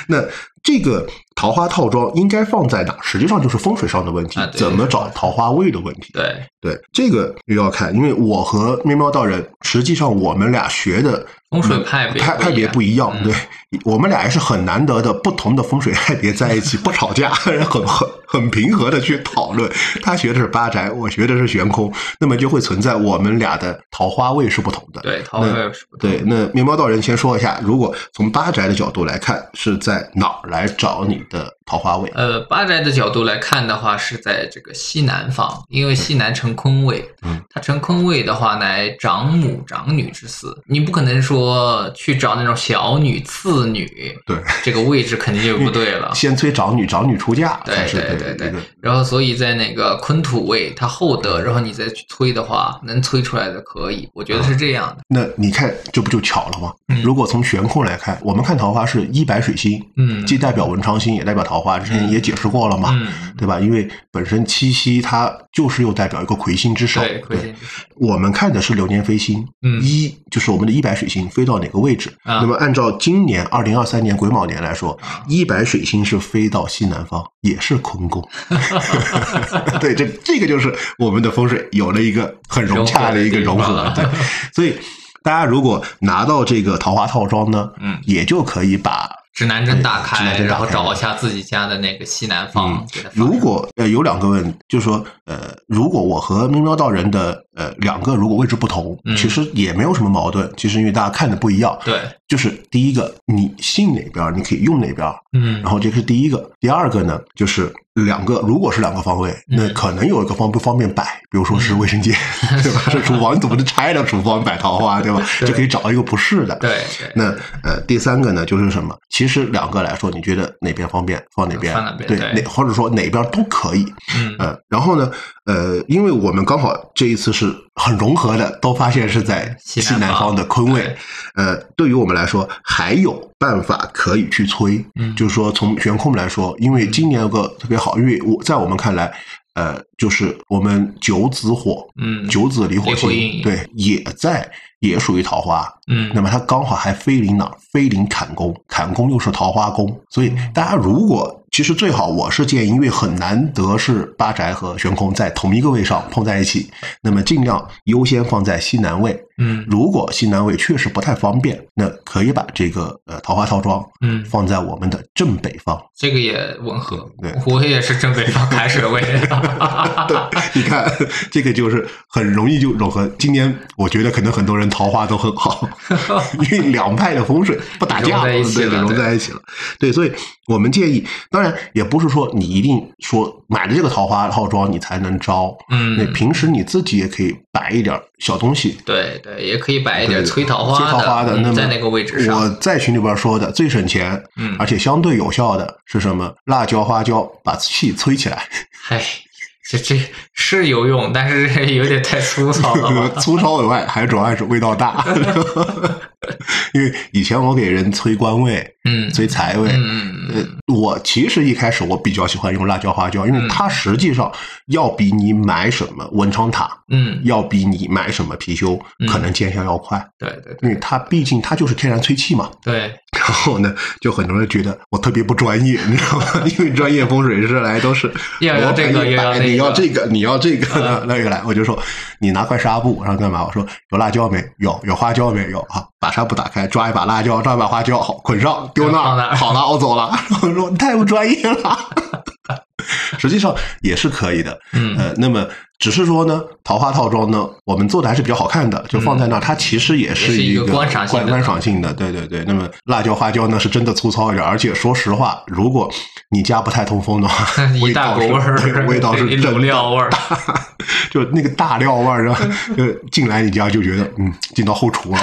那这个桃花套装应该放在哪？实际上就是风水上的问题，啊怎么找桃花位的问题。对，对，这个又要看，因为我和喵喵道人，实际上我们俩学的风水派别派派别不一样。嗯对，我们俩也是很难得的不同的风水派别 在一起，不吵架，很很很平和的去讨论。他学的是八宅，我学的是悬空，那么就会存在我们俩的桃花位是不同的。对，桃花位是不同对，那面包道人先说一下，如果从八宅的角度来看，是在哪儿来找你的桃花位？呃，八宅的角度来看的话，是在这个西南方，因为西南成坤位，嗯，它成坤位的话，乃长母长女之司，你不可能说去找那种小女次女，对，这个位置肯定就不对了。先催长女，长女出嫁对才是对对对，然后所以在那个坤土位，它厚德，然后你再去催的话，能催出来的可以，我觉得是这样的。那你看，这不就巧了吗？嗯如果从悬空来看，我们看桃花是一白水星，嗯既代表文昌星，也代表桃花。之前也解释过了嘛，嗯，对吧？因为本身七夕它就是又代表一个魁星之首。对，我们看的是流年飞星，嗯一就是我们的一白水星飞到哪个位置。啊那么按照今年二零二三年癸卯年来说，一白水星是飞到西南方，也是坤宫。对，这这个就是我们的风水有了一个很融洽的一个融合。对，所以大家如果拿到这个桃花套装呢，嗯也就可以把指南针打开，然后找一下自己家的那个西南方嗯，如果呃有两个问，就是说呃，如果我和明喵道人的呃，两个如果位置不同，嗯其实也没有什么矛盾。其实因为大家看的不一样，对，就是第一个，你信哪边，你可以用哪边。嗯然后这个是第一个，第二个呢，就是两个，如果是两个方位，那嗯可能有一个方不方便摆，比如说是卫生间，对吧？是厨房，你总不能拆了厨房摆桃花，对吧？对就可以找一个不是的。对对，那呃，第三个呢，就是什么？其实两个来说，你觉得哪边方便放哪边，对，对哪或者说哪边都可以。嗯呃，然后呢，呃，因为我们刚好这一次是很融合的，都发现是在西南方的坤位对，呃，对于我们来说还有办法可以去催，嗯。就是说从悬空来说，因为今年有个特别好，因为我在我们看来，呃，就是我们九子火，嗯九子离火离火星，对，也在也属于桃花，嗯，那么它刚好还飞临哪？飞临坎宫，坎宫又是桃花宫，所以大家如果其实最好，我是建议，因为很难得是八宅和悬空在同一个位上碰在一起，那么尽量优先放在西南位。嗯如果西南位确实不太方便，那可以把这个呃桃花套装嗯，放在我们的正北方。这个也吻合对，我也是正北方开始的位置。对，你看这个就是很容易就融合。今年我觉得可能很多人桃花都很好，因为两派的风水不打架，对对，融在一起了。对，所以我们建议，当然也不是说你一定说买了这个桃花套装你才能招，嗯那平时你自己也可以摆一点小东西。对对，也可以摆一点催桃花催桃花的，嗯那么在那个位置上我。在群里边说的最省钱，嗯而且相对有效的是什么？辣椒、花椒，把气催起来。哎，这这是有用，但是 有点太粗糙了？粗糙以外，还主要是味道大。因为以前我给人催官位、嗯催财位，嗯嗯呃，我其实一开始我比较喜欢用辣椒花椒，因为嗯它实际上要比你买什么文昌塔，嗯，要比你买什么貔貅嗯可能见效要快，对对因为它毕竟它就是天然催气嘛。对，然后呢，就很多人觉得我特别不专业，你知道吗？因为专业风水师来都是要要这个你要这个，你要这个，嗯 那个来，我就说你拿块纱布，然后干嘛？我说有辣椒没？有，有花椒没有？啊，把纱布打开，抓一把辣椒，抓一把花椒，好捆上，丢那儿，放那儿 好了，我走了。我说你太不专业了。实际上也是可以的，嗯呃，那么只是说呢，桃花套装呢，我们做的还是比较好看的，就放在那儿，它其实也是一个个观赏性的观观赏性的，对对对。那么辣椒花椒呢，是真的粗糙一点，而且说实话，如果你家不太通风的话，一味道是大股味儿对 味道是一真料味儿 就那个大料味儿，就进来你家就觉得，嗯，进到后厨了。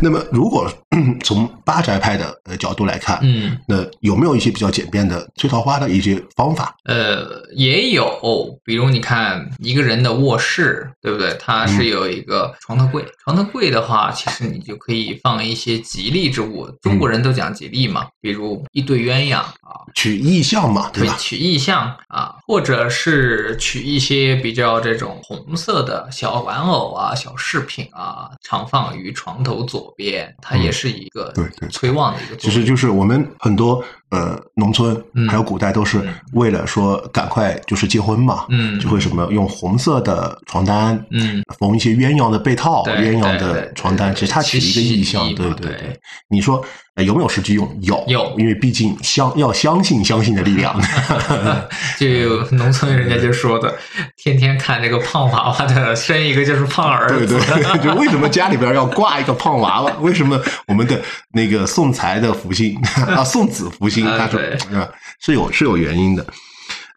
那么，如果嗯 从八宅派的呃角度来看，嗯，那有没有一些比较简便的催桃花的一些方法？呃，也有，比如你看一个人的卧室，对不对？它嗯是有一个床头柜，床头柜的话，其实你就可以放一些吉利之物。中国人都讲吉利嘛，比如一对鸳鸯啊，取意象嘛，对吧？会取意象啊，或者是取一些比较这种红色的小玩偶啊、小饰品啊，常放于床头左边，它也是一个嗯对对。催旺的一个。其实就是我们很多呃农村嗯还有古代都是嗯。为了说赶快就是结婚嘛，嗯。就会什么用红色的床单，嗯，缝一些鸳鸯的被套、鸳鸯的床单，其实它取一个意象，对对对。你说、呃有没有实际用？有有因为毕竟相要相信相信的力量。就有 农村人家就说的，天天看这个胖娃娃的，生一个就是胖儿对子。对，就为什么家里边要挂一个胖娃娃？为什么我们的那个送财的福星啊，送子福星，啊它是？是有是有原因的。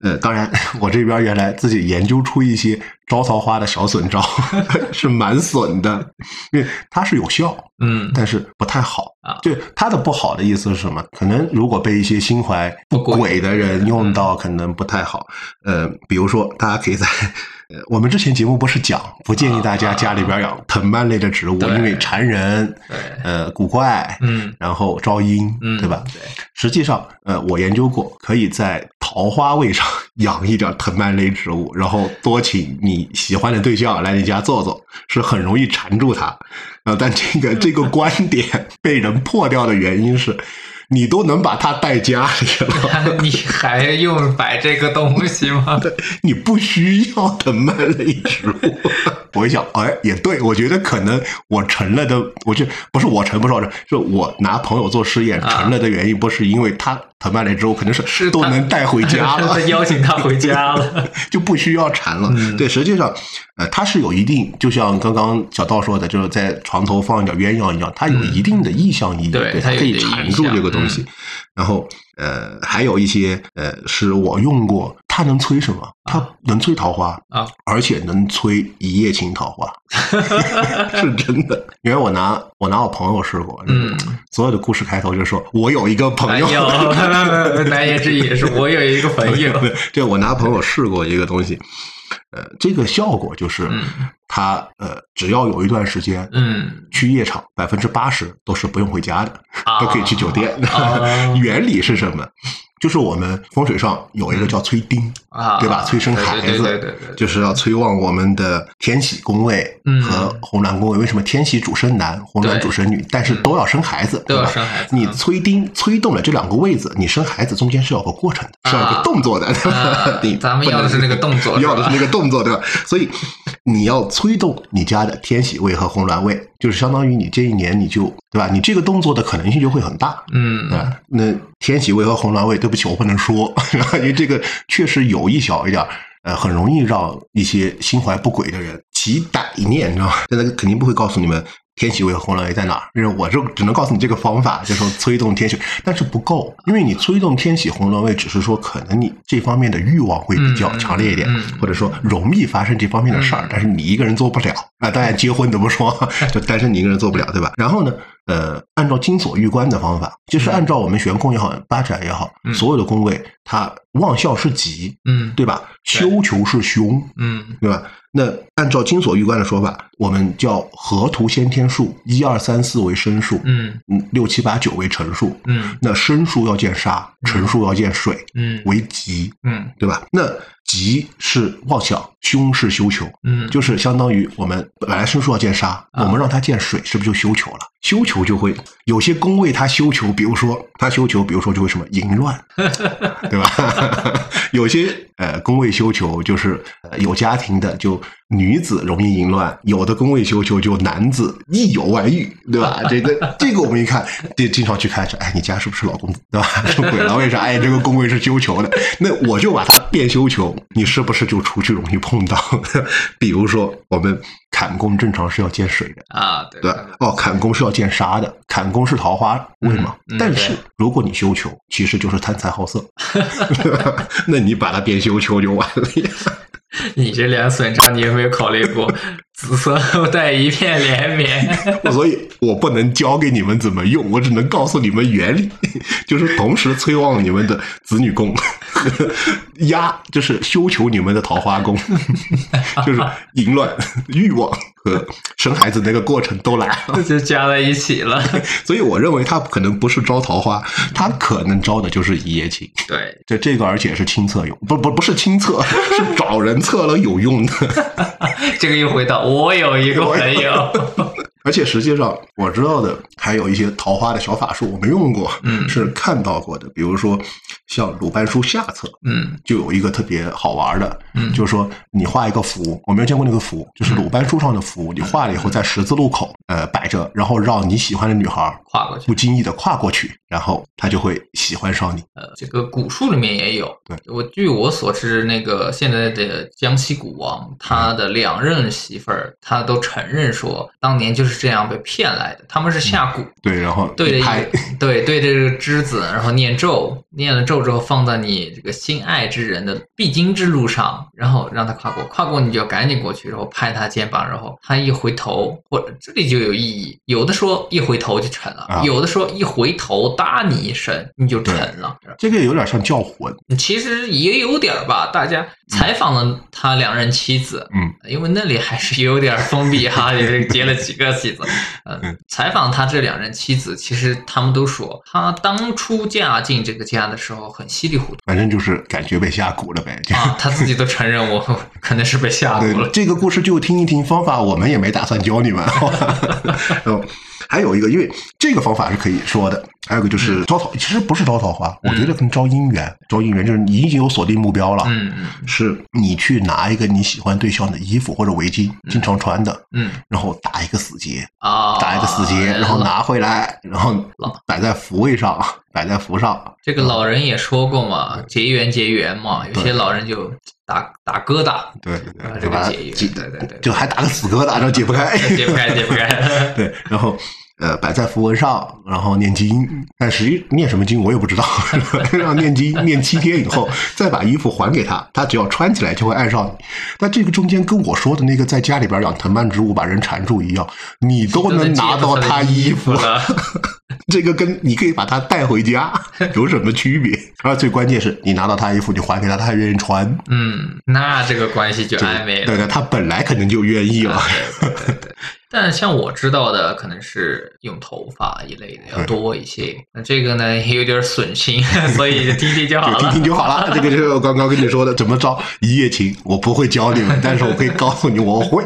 呃，当然，我这边原来自己研究出一些招桃花的小损招，是蛮损的，因为它是有效，嗯，但是不太好啊就它的不好的意思是什么？可能如果被一些心怀不轨的人用到，可能不太好。呃，比如说，大家可以在呃，我们之前节目不是讲不建议大家家里边养藤蔓类的植物，对因为缠人，对，呃，古怪，嗯然后招阴，嗯，对吧？对，实际上，呃，我研究过，可以在桃花位上 养一点藤蔓类植物，然后多请你喜欢的对象来你家坐坐，是很容易缠住他。呃，但这个这个观点被人破掉的原因是，你都能把它带家里了，你还用摆这个东西吗？你不需要藤蔓类植物。我一想，哎，也对，我觉得可能我成了的，我觉得不是我成不是我成，是我拿朋友做试验啊成了的原因，不是因为他藤蔓来之后，肯定是是都能带回家了 他，邀请他回家了。就不需要缠了。嗯对，实际上，呃，它是有一定，就像刚刚小道说的，就是在床头放一点鸳鸯一样，它有一定的意向意义，嗯对对，它可以缠住这个东西。然后，呃，还有一些，呃，是我用过，它能催什么？他能催桃花啊，而且能催一夜情桃花，是真的。因为我拿我拿我朋友试过，嗯，所有的故事开头就说我有一个朋友，难言之隐是我有一个朋友，对，我拿朋友试过一个东西，呃，这个效果就是嗯，他呃，只要有一段时间，嗯，去夜场，百分之八十都是不用回家的，啊。都可以去酒店。啊原理是什么？就是我们风水上有一个叫催丁，啊，对吧？催生孩对子，对对对对，就是要催旺我们的天喜宫位嗯和红鸾宫位。为什么天喜主生男，红鸾主生女？但是都要生孩子，对吧生孩子你嗯催丁催动了这两个位子，你生孩子中间是要有个过程的，是要有个动作的，对吧啊？你咱们要的是那个 动作要的是那个动作，对吧？所以你要催动你家的天喜位和红鸾位，就是相当于你这一年你就对吧？你这个动作的可能性就会很大。嗯啊，那天喜位和红鸾位，对不起，我不能说，因为这个确实有一小一点，呃，很容易让一些心怀不轨的人起歹念，你知道吗？现在肯定不会告诉你们天喜位和红鸾位在哪儿，因为我就只能告诉你这个方法，就是说催动天喜，但是不够，因为你催动天喜红鸾位，只是说可能你这方面的欲望会比较嗯强烈一点，嗯嗯或者说容易发生这方面的事儿，嗯但是你一个人做不了啊。当然结婚怎么说，就单身你一个人做不了，对吧？然后呢，呃，按照金锁玉关的方法，就是按照我们玄空也好，八宅也好，嗯所有的宫位，它旺效是吉，嗯对吧？修求是凶，嗯对吧？那按照金锁玉关的说法，我们叫河图先天数，一二三四为生数，嗯嗯，六七八九为成数，嗯那生数要见沙，成数要见水，嗯为吉，嗯对吧？那吉是妄想，凶是修求，嗯，就是相当于我们本来生数要见沙，啊我们让它见水，是不是就修求了？修求就会有些宫位它修求，比如说它修求，比如说就会什么淫乱，对吧？有些呃宫位修求就是、呃、有家庭的就女子容易淫乱，有的宫位修球就男子易有外遇，对吧？这个这个我们一看，这经常去看说，哎，你家是不是老公对吧？出轨了？为啥？哎，这个宫位是修求的，那我就把它变修求，你是不是就出去容易碰到？比如说我们坎宫正常是要见水的。啊，对对，哦，坎宫是要见沙的，坎宫是桃花位嘛。嗯嗯但是如果你修求，其实就是贪财好色，那你把它变修求就完了呀。你这脸损伤你有没有考虑过？紫色后代一片连绵，所以我不能教给你们怎么用，我只能告诉你们原理，就是同时催旺你们的子女宫，压就是修求你们的桃花宫，就是淫乱、欲望和生孩子那个过程都来了。就加在一起了。所以我认为他可能不是招桃花，他可能招的就是一夜情。对，这这个而且是亲测用，不不不是亲测，是找人测了有用的。这个又回到我有一个朋友，而且实际上我知道的还有一些桃花的小法术，我没用过，嗯是看到过的。比如说像鲁班书下册，嗯就有一个特别好玩的，嗯就是说你画一个符，我没有见过那个符，就是鲁班书上的符，你画了以后在十字路口呃摆着，然后让你喜欢的女孩跨过去不。经意的跨过去，然后她就会喜欢上你。呃，这个古书里面也有。对我据我所知，那个现在的江西古王，他的两任媳妇儿，他都承认说，当年就是这样被骗来的。他们是下蛊，对，然后对着一对对着这个枝子，然后念咒，念了咒之后放在你这个心爱之人的必经之路上，然后让他跨过，跨过你就要赶紧过去，然后拍他肩膀，然后他一回头，或者这里就有意义，有的说一回头就沉了，啊有的说一回头搭你一身你就沉了。这个有点像叫魂，其实也有点吧，大家采访了他两任妻子，嗯，因为那里还是有点封闭哈，也是结了几个妻子，嗯嗯，采访他这两任妻子，其实他们都说，他当初嫁进这个家的时候很稀里糊涂反正就是感觉被吓蛊了呗。啊，他自己都承认我 可能是被吓唬，了，这个故事就听一听，方法我们也没打算教你们。还有一个，因为这个方法是可以说的，还有一个就是招桃，其实不是招桃花，我觉得跟招姻缘，招姻缘就是你已经有锁定目标了。嗯嗯是你去拿一个你喜欢对象的衣服或者围巾，经常穿的，嗯。然后打一个死结，啊，打一个死结，然后拿回来，然后摆在福位上，摆在符上。这个老人也说过嘛，结缘结缘嘛，有些老人就打打疙瘩，对对对，啊这就把它个结缘，对对对，就还打个死疙瘩，然后解不开。解不开解不开。对，然后呃摆在符文上，然后念经，但实际念什么经我也不知道，让念经念七天以后，再把衣服还给他，他只要穿起来就会爱上你。但这个中间跟我说的那个在家里边养藤蔓植物把人缠住一样，你都能拿到他衣服了，这个跟你可以把它带回家 有什么区别？而最关键是你拿到他衣服，你还给他，他还愿意穿。嗯，那这个关系就暧昧了。对对，他本来肯定就愿意了。对对对。但像我知道的，可能是用头发一类的要多一些。那这个呢，也有点损心，所以就听听就好了。听听就好了。这个就是我刚刚跟你说的，怎么着一夜情，我不会教你们，但是我可以告诉你我会。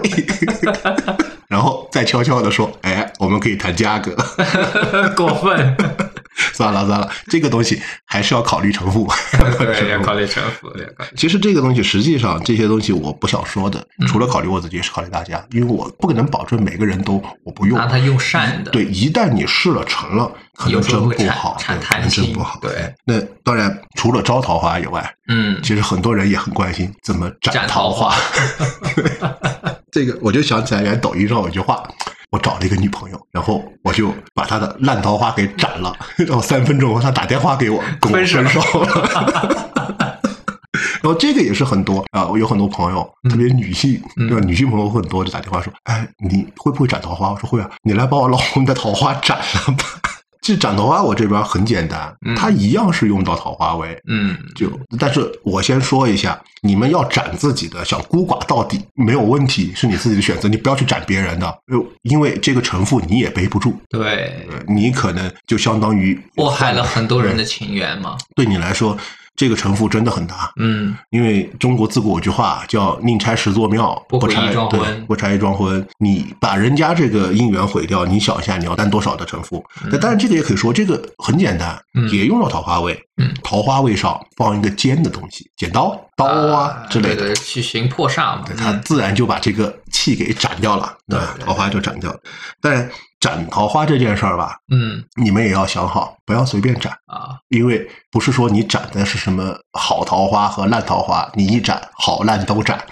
然后再悄悄的说，哎，我们可以谈价格。过分。算了算了，这个东西还是要考虑成负。对，要考虑成负。其实这个东西，实际上这些东西我不想说的，嗯除了考虑我自己，也是考虑大家，因为我不可能保证每个人都我不用。拿它用善的，对，一旦你试了成了，有时候会产真不好，产对可能贪心真不好。对，那当然，除了招桃花以外，嗯，其实很多人也很关心怎么斩斩桃桃花花。这个我就想起来，原来抖音上有一句话，我找了一个女朋友，然后我就把她的烂桃花给斩了，然后三分钟后她打电话给我，跟我分手了。然后这个也是很多啊，我有很多朋友，特别女性，嗯对吧？女性朋友很多就打电话说：“哎，你会不会斩桃花？”我说：“会啊，你来把我老公的桃花斩了吧。” 其实斩桃花我这边很简单，嗯它一样是用到桃花位，嗯，就，但是我先说一下，你们要斩自己的，想孤寡到底没有问题，是你自己的选择，你不要去斩别人的，呃因为这个城府你也背不住，对，呃你可能就相当于祸害了很多人的情缘嘛。对你来说，这个城府真的很大。嗯，因为中国自古有句话叫“宁拆十座庙，不拆一桩对婚不拆一桩婚”。你把人家这个姻缘毁掉，你想一下你要担多少的城府？那、当然，这个也可以说，这个很简单，嗯也用到桃花位。嗯桃花位上放一个尖的东西，剪刀、刀啊之类的，去行破煞嘛。对它自然就把这个气给斩掉了，对吧对桃花就斩掉了。但斩桃花这件事儿吧，嗯你们也要想好，不要随便斩。啊，因为不是说你斩的是什么好桃花和烂桃花，你一斩好烂都斩，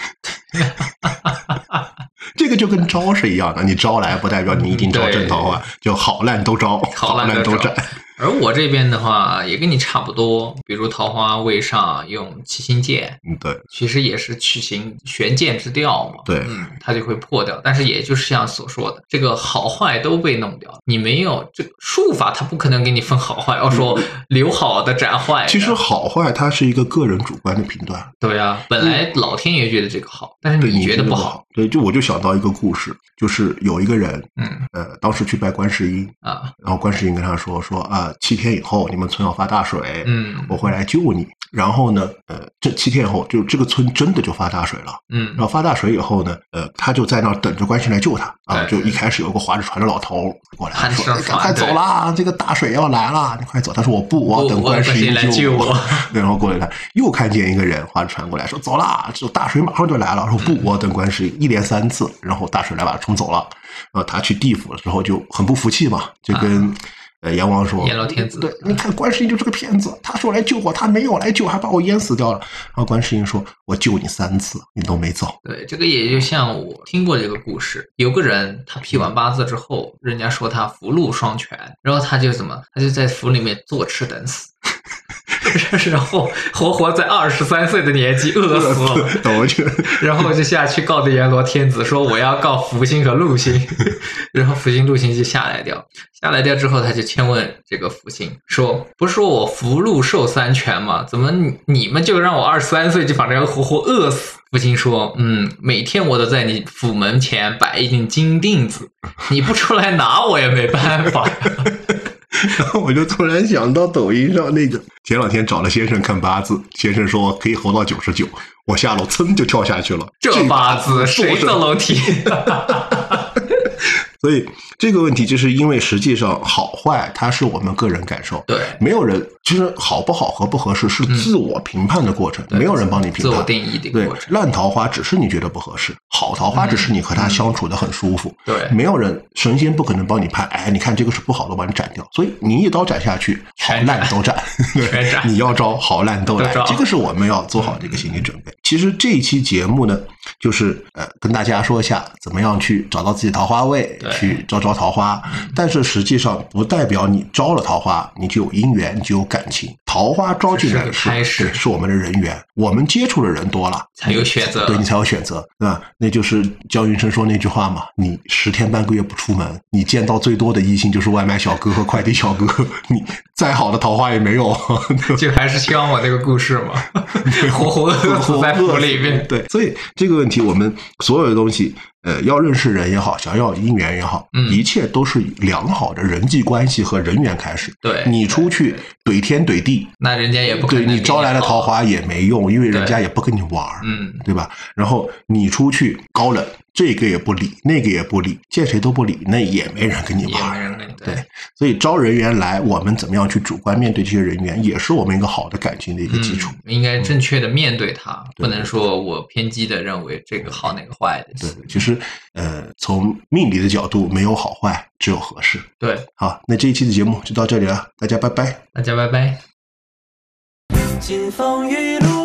这个就跟招是一样的，你招来不代表你一定招正桃花，就好烂都招，好烂都招烂都斩。而我这边的话也跟你差不多，比如桃花位上用七星剑，嗯，对，其实也是取形玄剑之调嘛。对嗯，它就会破掉。但是也就是像所说的，这个好坏都被弄掉了。你没有这个术法，它不可能给你分好坏，要说留好的斩坏其实好坏它是一个个人主观的评断，对啊，本来老天爷觉得这个好，但是你觉得不不好。。对，就我就想到一个故事，就是有一个人，嗯呃，当时去拜观世音，啊，然后观世音跟他说说啊，七天以后你们村要发大水，嗯我会来救你。然后呢，呃，这七天以后，就这个村真的就发大水了。嗯然后发大水以后呢，呃，他就在那儿等着关系来救他啊。对就一开始有个划着船的老头过来说：“喊上哎赶快走啦，这个大水要来了，你快走。”他说：“我不，我要等我观世音来救我我。”对，然后过来看，又看见一个人划着船过来，说：“走啦，这大水马上就来了。”说：“不，我要等观世音。”一连三次，然后大水来把他冲走了。然后他去地府的时候就很不服气嘛，就跟。呃，阎王说：“阎罗天子对，你看观世音就是个骗子，他说来救我，他没有来救，还把我淹死掉了。然后观世音说：“我救你三次，你都没走。对，这个也就像我听过这个故事，有个人他批完八字之后，人家说他福禄双全，然后他就怎么，他就在府里面坐吃等死，然后活活在二十三岁的年纪饿死了。” 然后就下去告的阎罗天子说我要告福星和禄星，然后福星禄星就下来掉，下来掉之后他就千问这个福星说，不是说我福禄寿三全吗？怎么你你们就让我二十三岁就把这人活活饿死？福星说，嗯，每天我都在你府门前摆一锭金锭子，你不出来拿我也没办法。然后我就突然想到抖音上那个，前两天找了先生看八字，先生说可以活到九十九，我下楼噌就跳下去了。这八字谁做走楼梯？所以这个问题就是因为实际上好坏它是我们个人感受，对没有人其实好不好合不合适是自我评判的过程，对没有人帮你评判。自我定义的一个对过，程。烂桃花只是你觉得不合适，好桃花只是你和他相处的很舒服。对没有人神仙不可能帮你判，哎，你看这个是不好的，我把你斩掉。所以你一刀斩下去，好烂都斩，全占你要招好烂都来，这个是我们要做好这个心理准备。其实这一期节目呢，就是呃跟大家说一下怎么样去找到自己桃花位对，去招招桃花。但是实际上不代表你招了桃花，你就有姻缘，你就有感情。桃花招进来这是开始是我们的人缘，我们接触的人多了，才有选择对你才有选择，对吧？那就是焦云生说那句话嘛，你十天半个月不出门，你见到最多的异性就是外卖小哥和快递小哥，你再好的桃花也没有。就还是像我那个故事嘛，活活饿死在府里面。对，所以这个问题，我们所有的东西，呃，要认识人也好，想要姻缘也好，嗯一切都是良好的人际关系和人缘开始。对你出去怼天怼地，那人家也不对你招来的好桃花也没用，因为人家也不跟你玩儿，嗯，对吧？然后你出去高冷，这个也不理，那个也不理，见谁都不理，那也没人跟你玩对，所以招人员来，我们怎么样去主观面对这些人员，也是我们一个好的感情的一个基础。嗯，应该正确的面对它，不能说我偏激的认为这个好哪个坏的。对，其实呃，从命理的角度，没有好坏，只有合适。对，好，那这一期的节目就到这里了，大家拜拜。大家拜拜。金风玉露啊。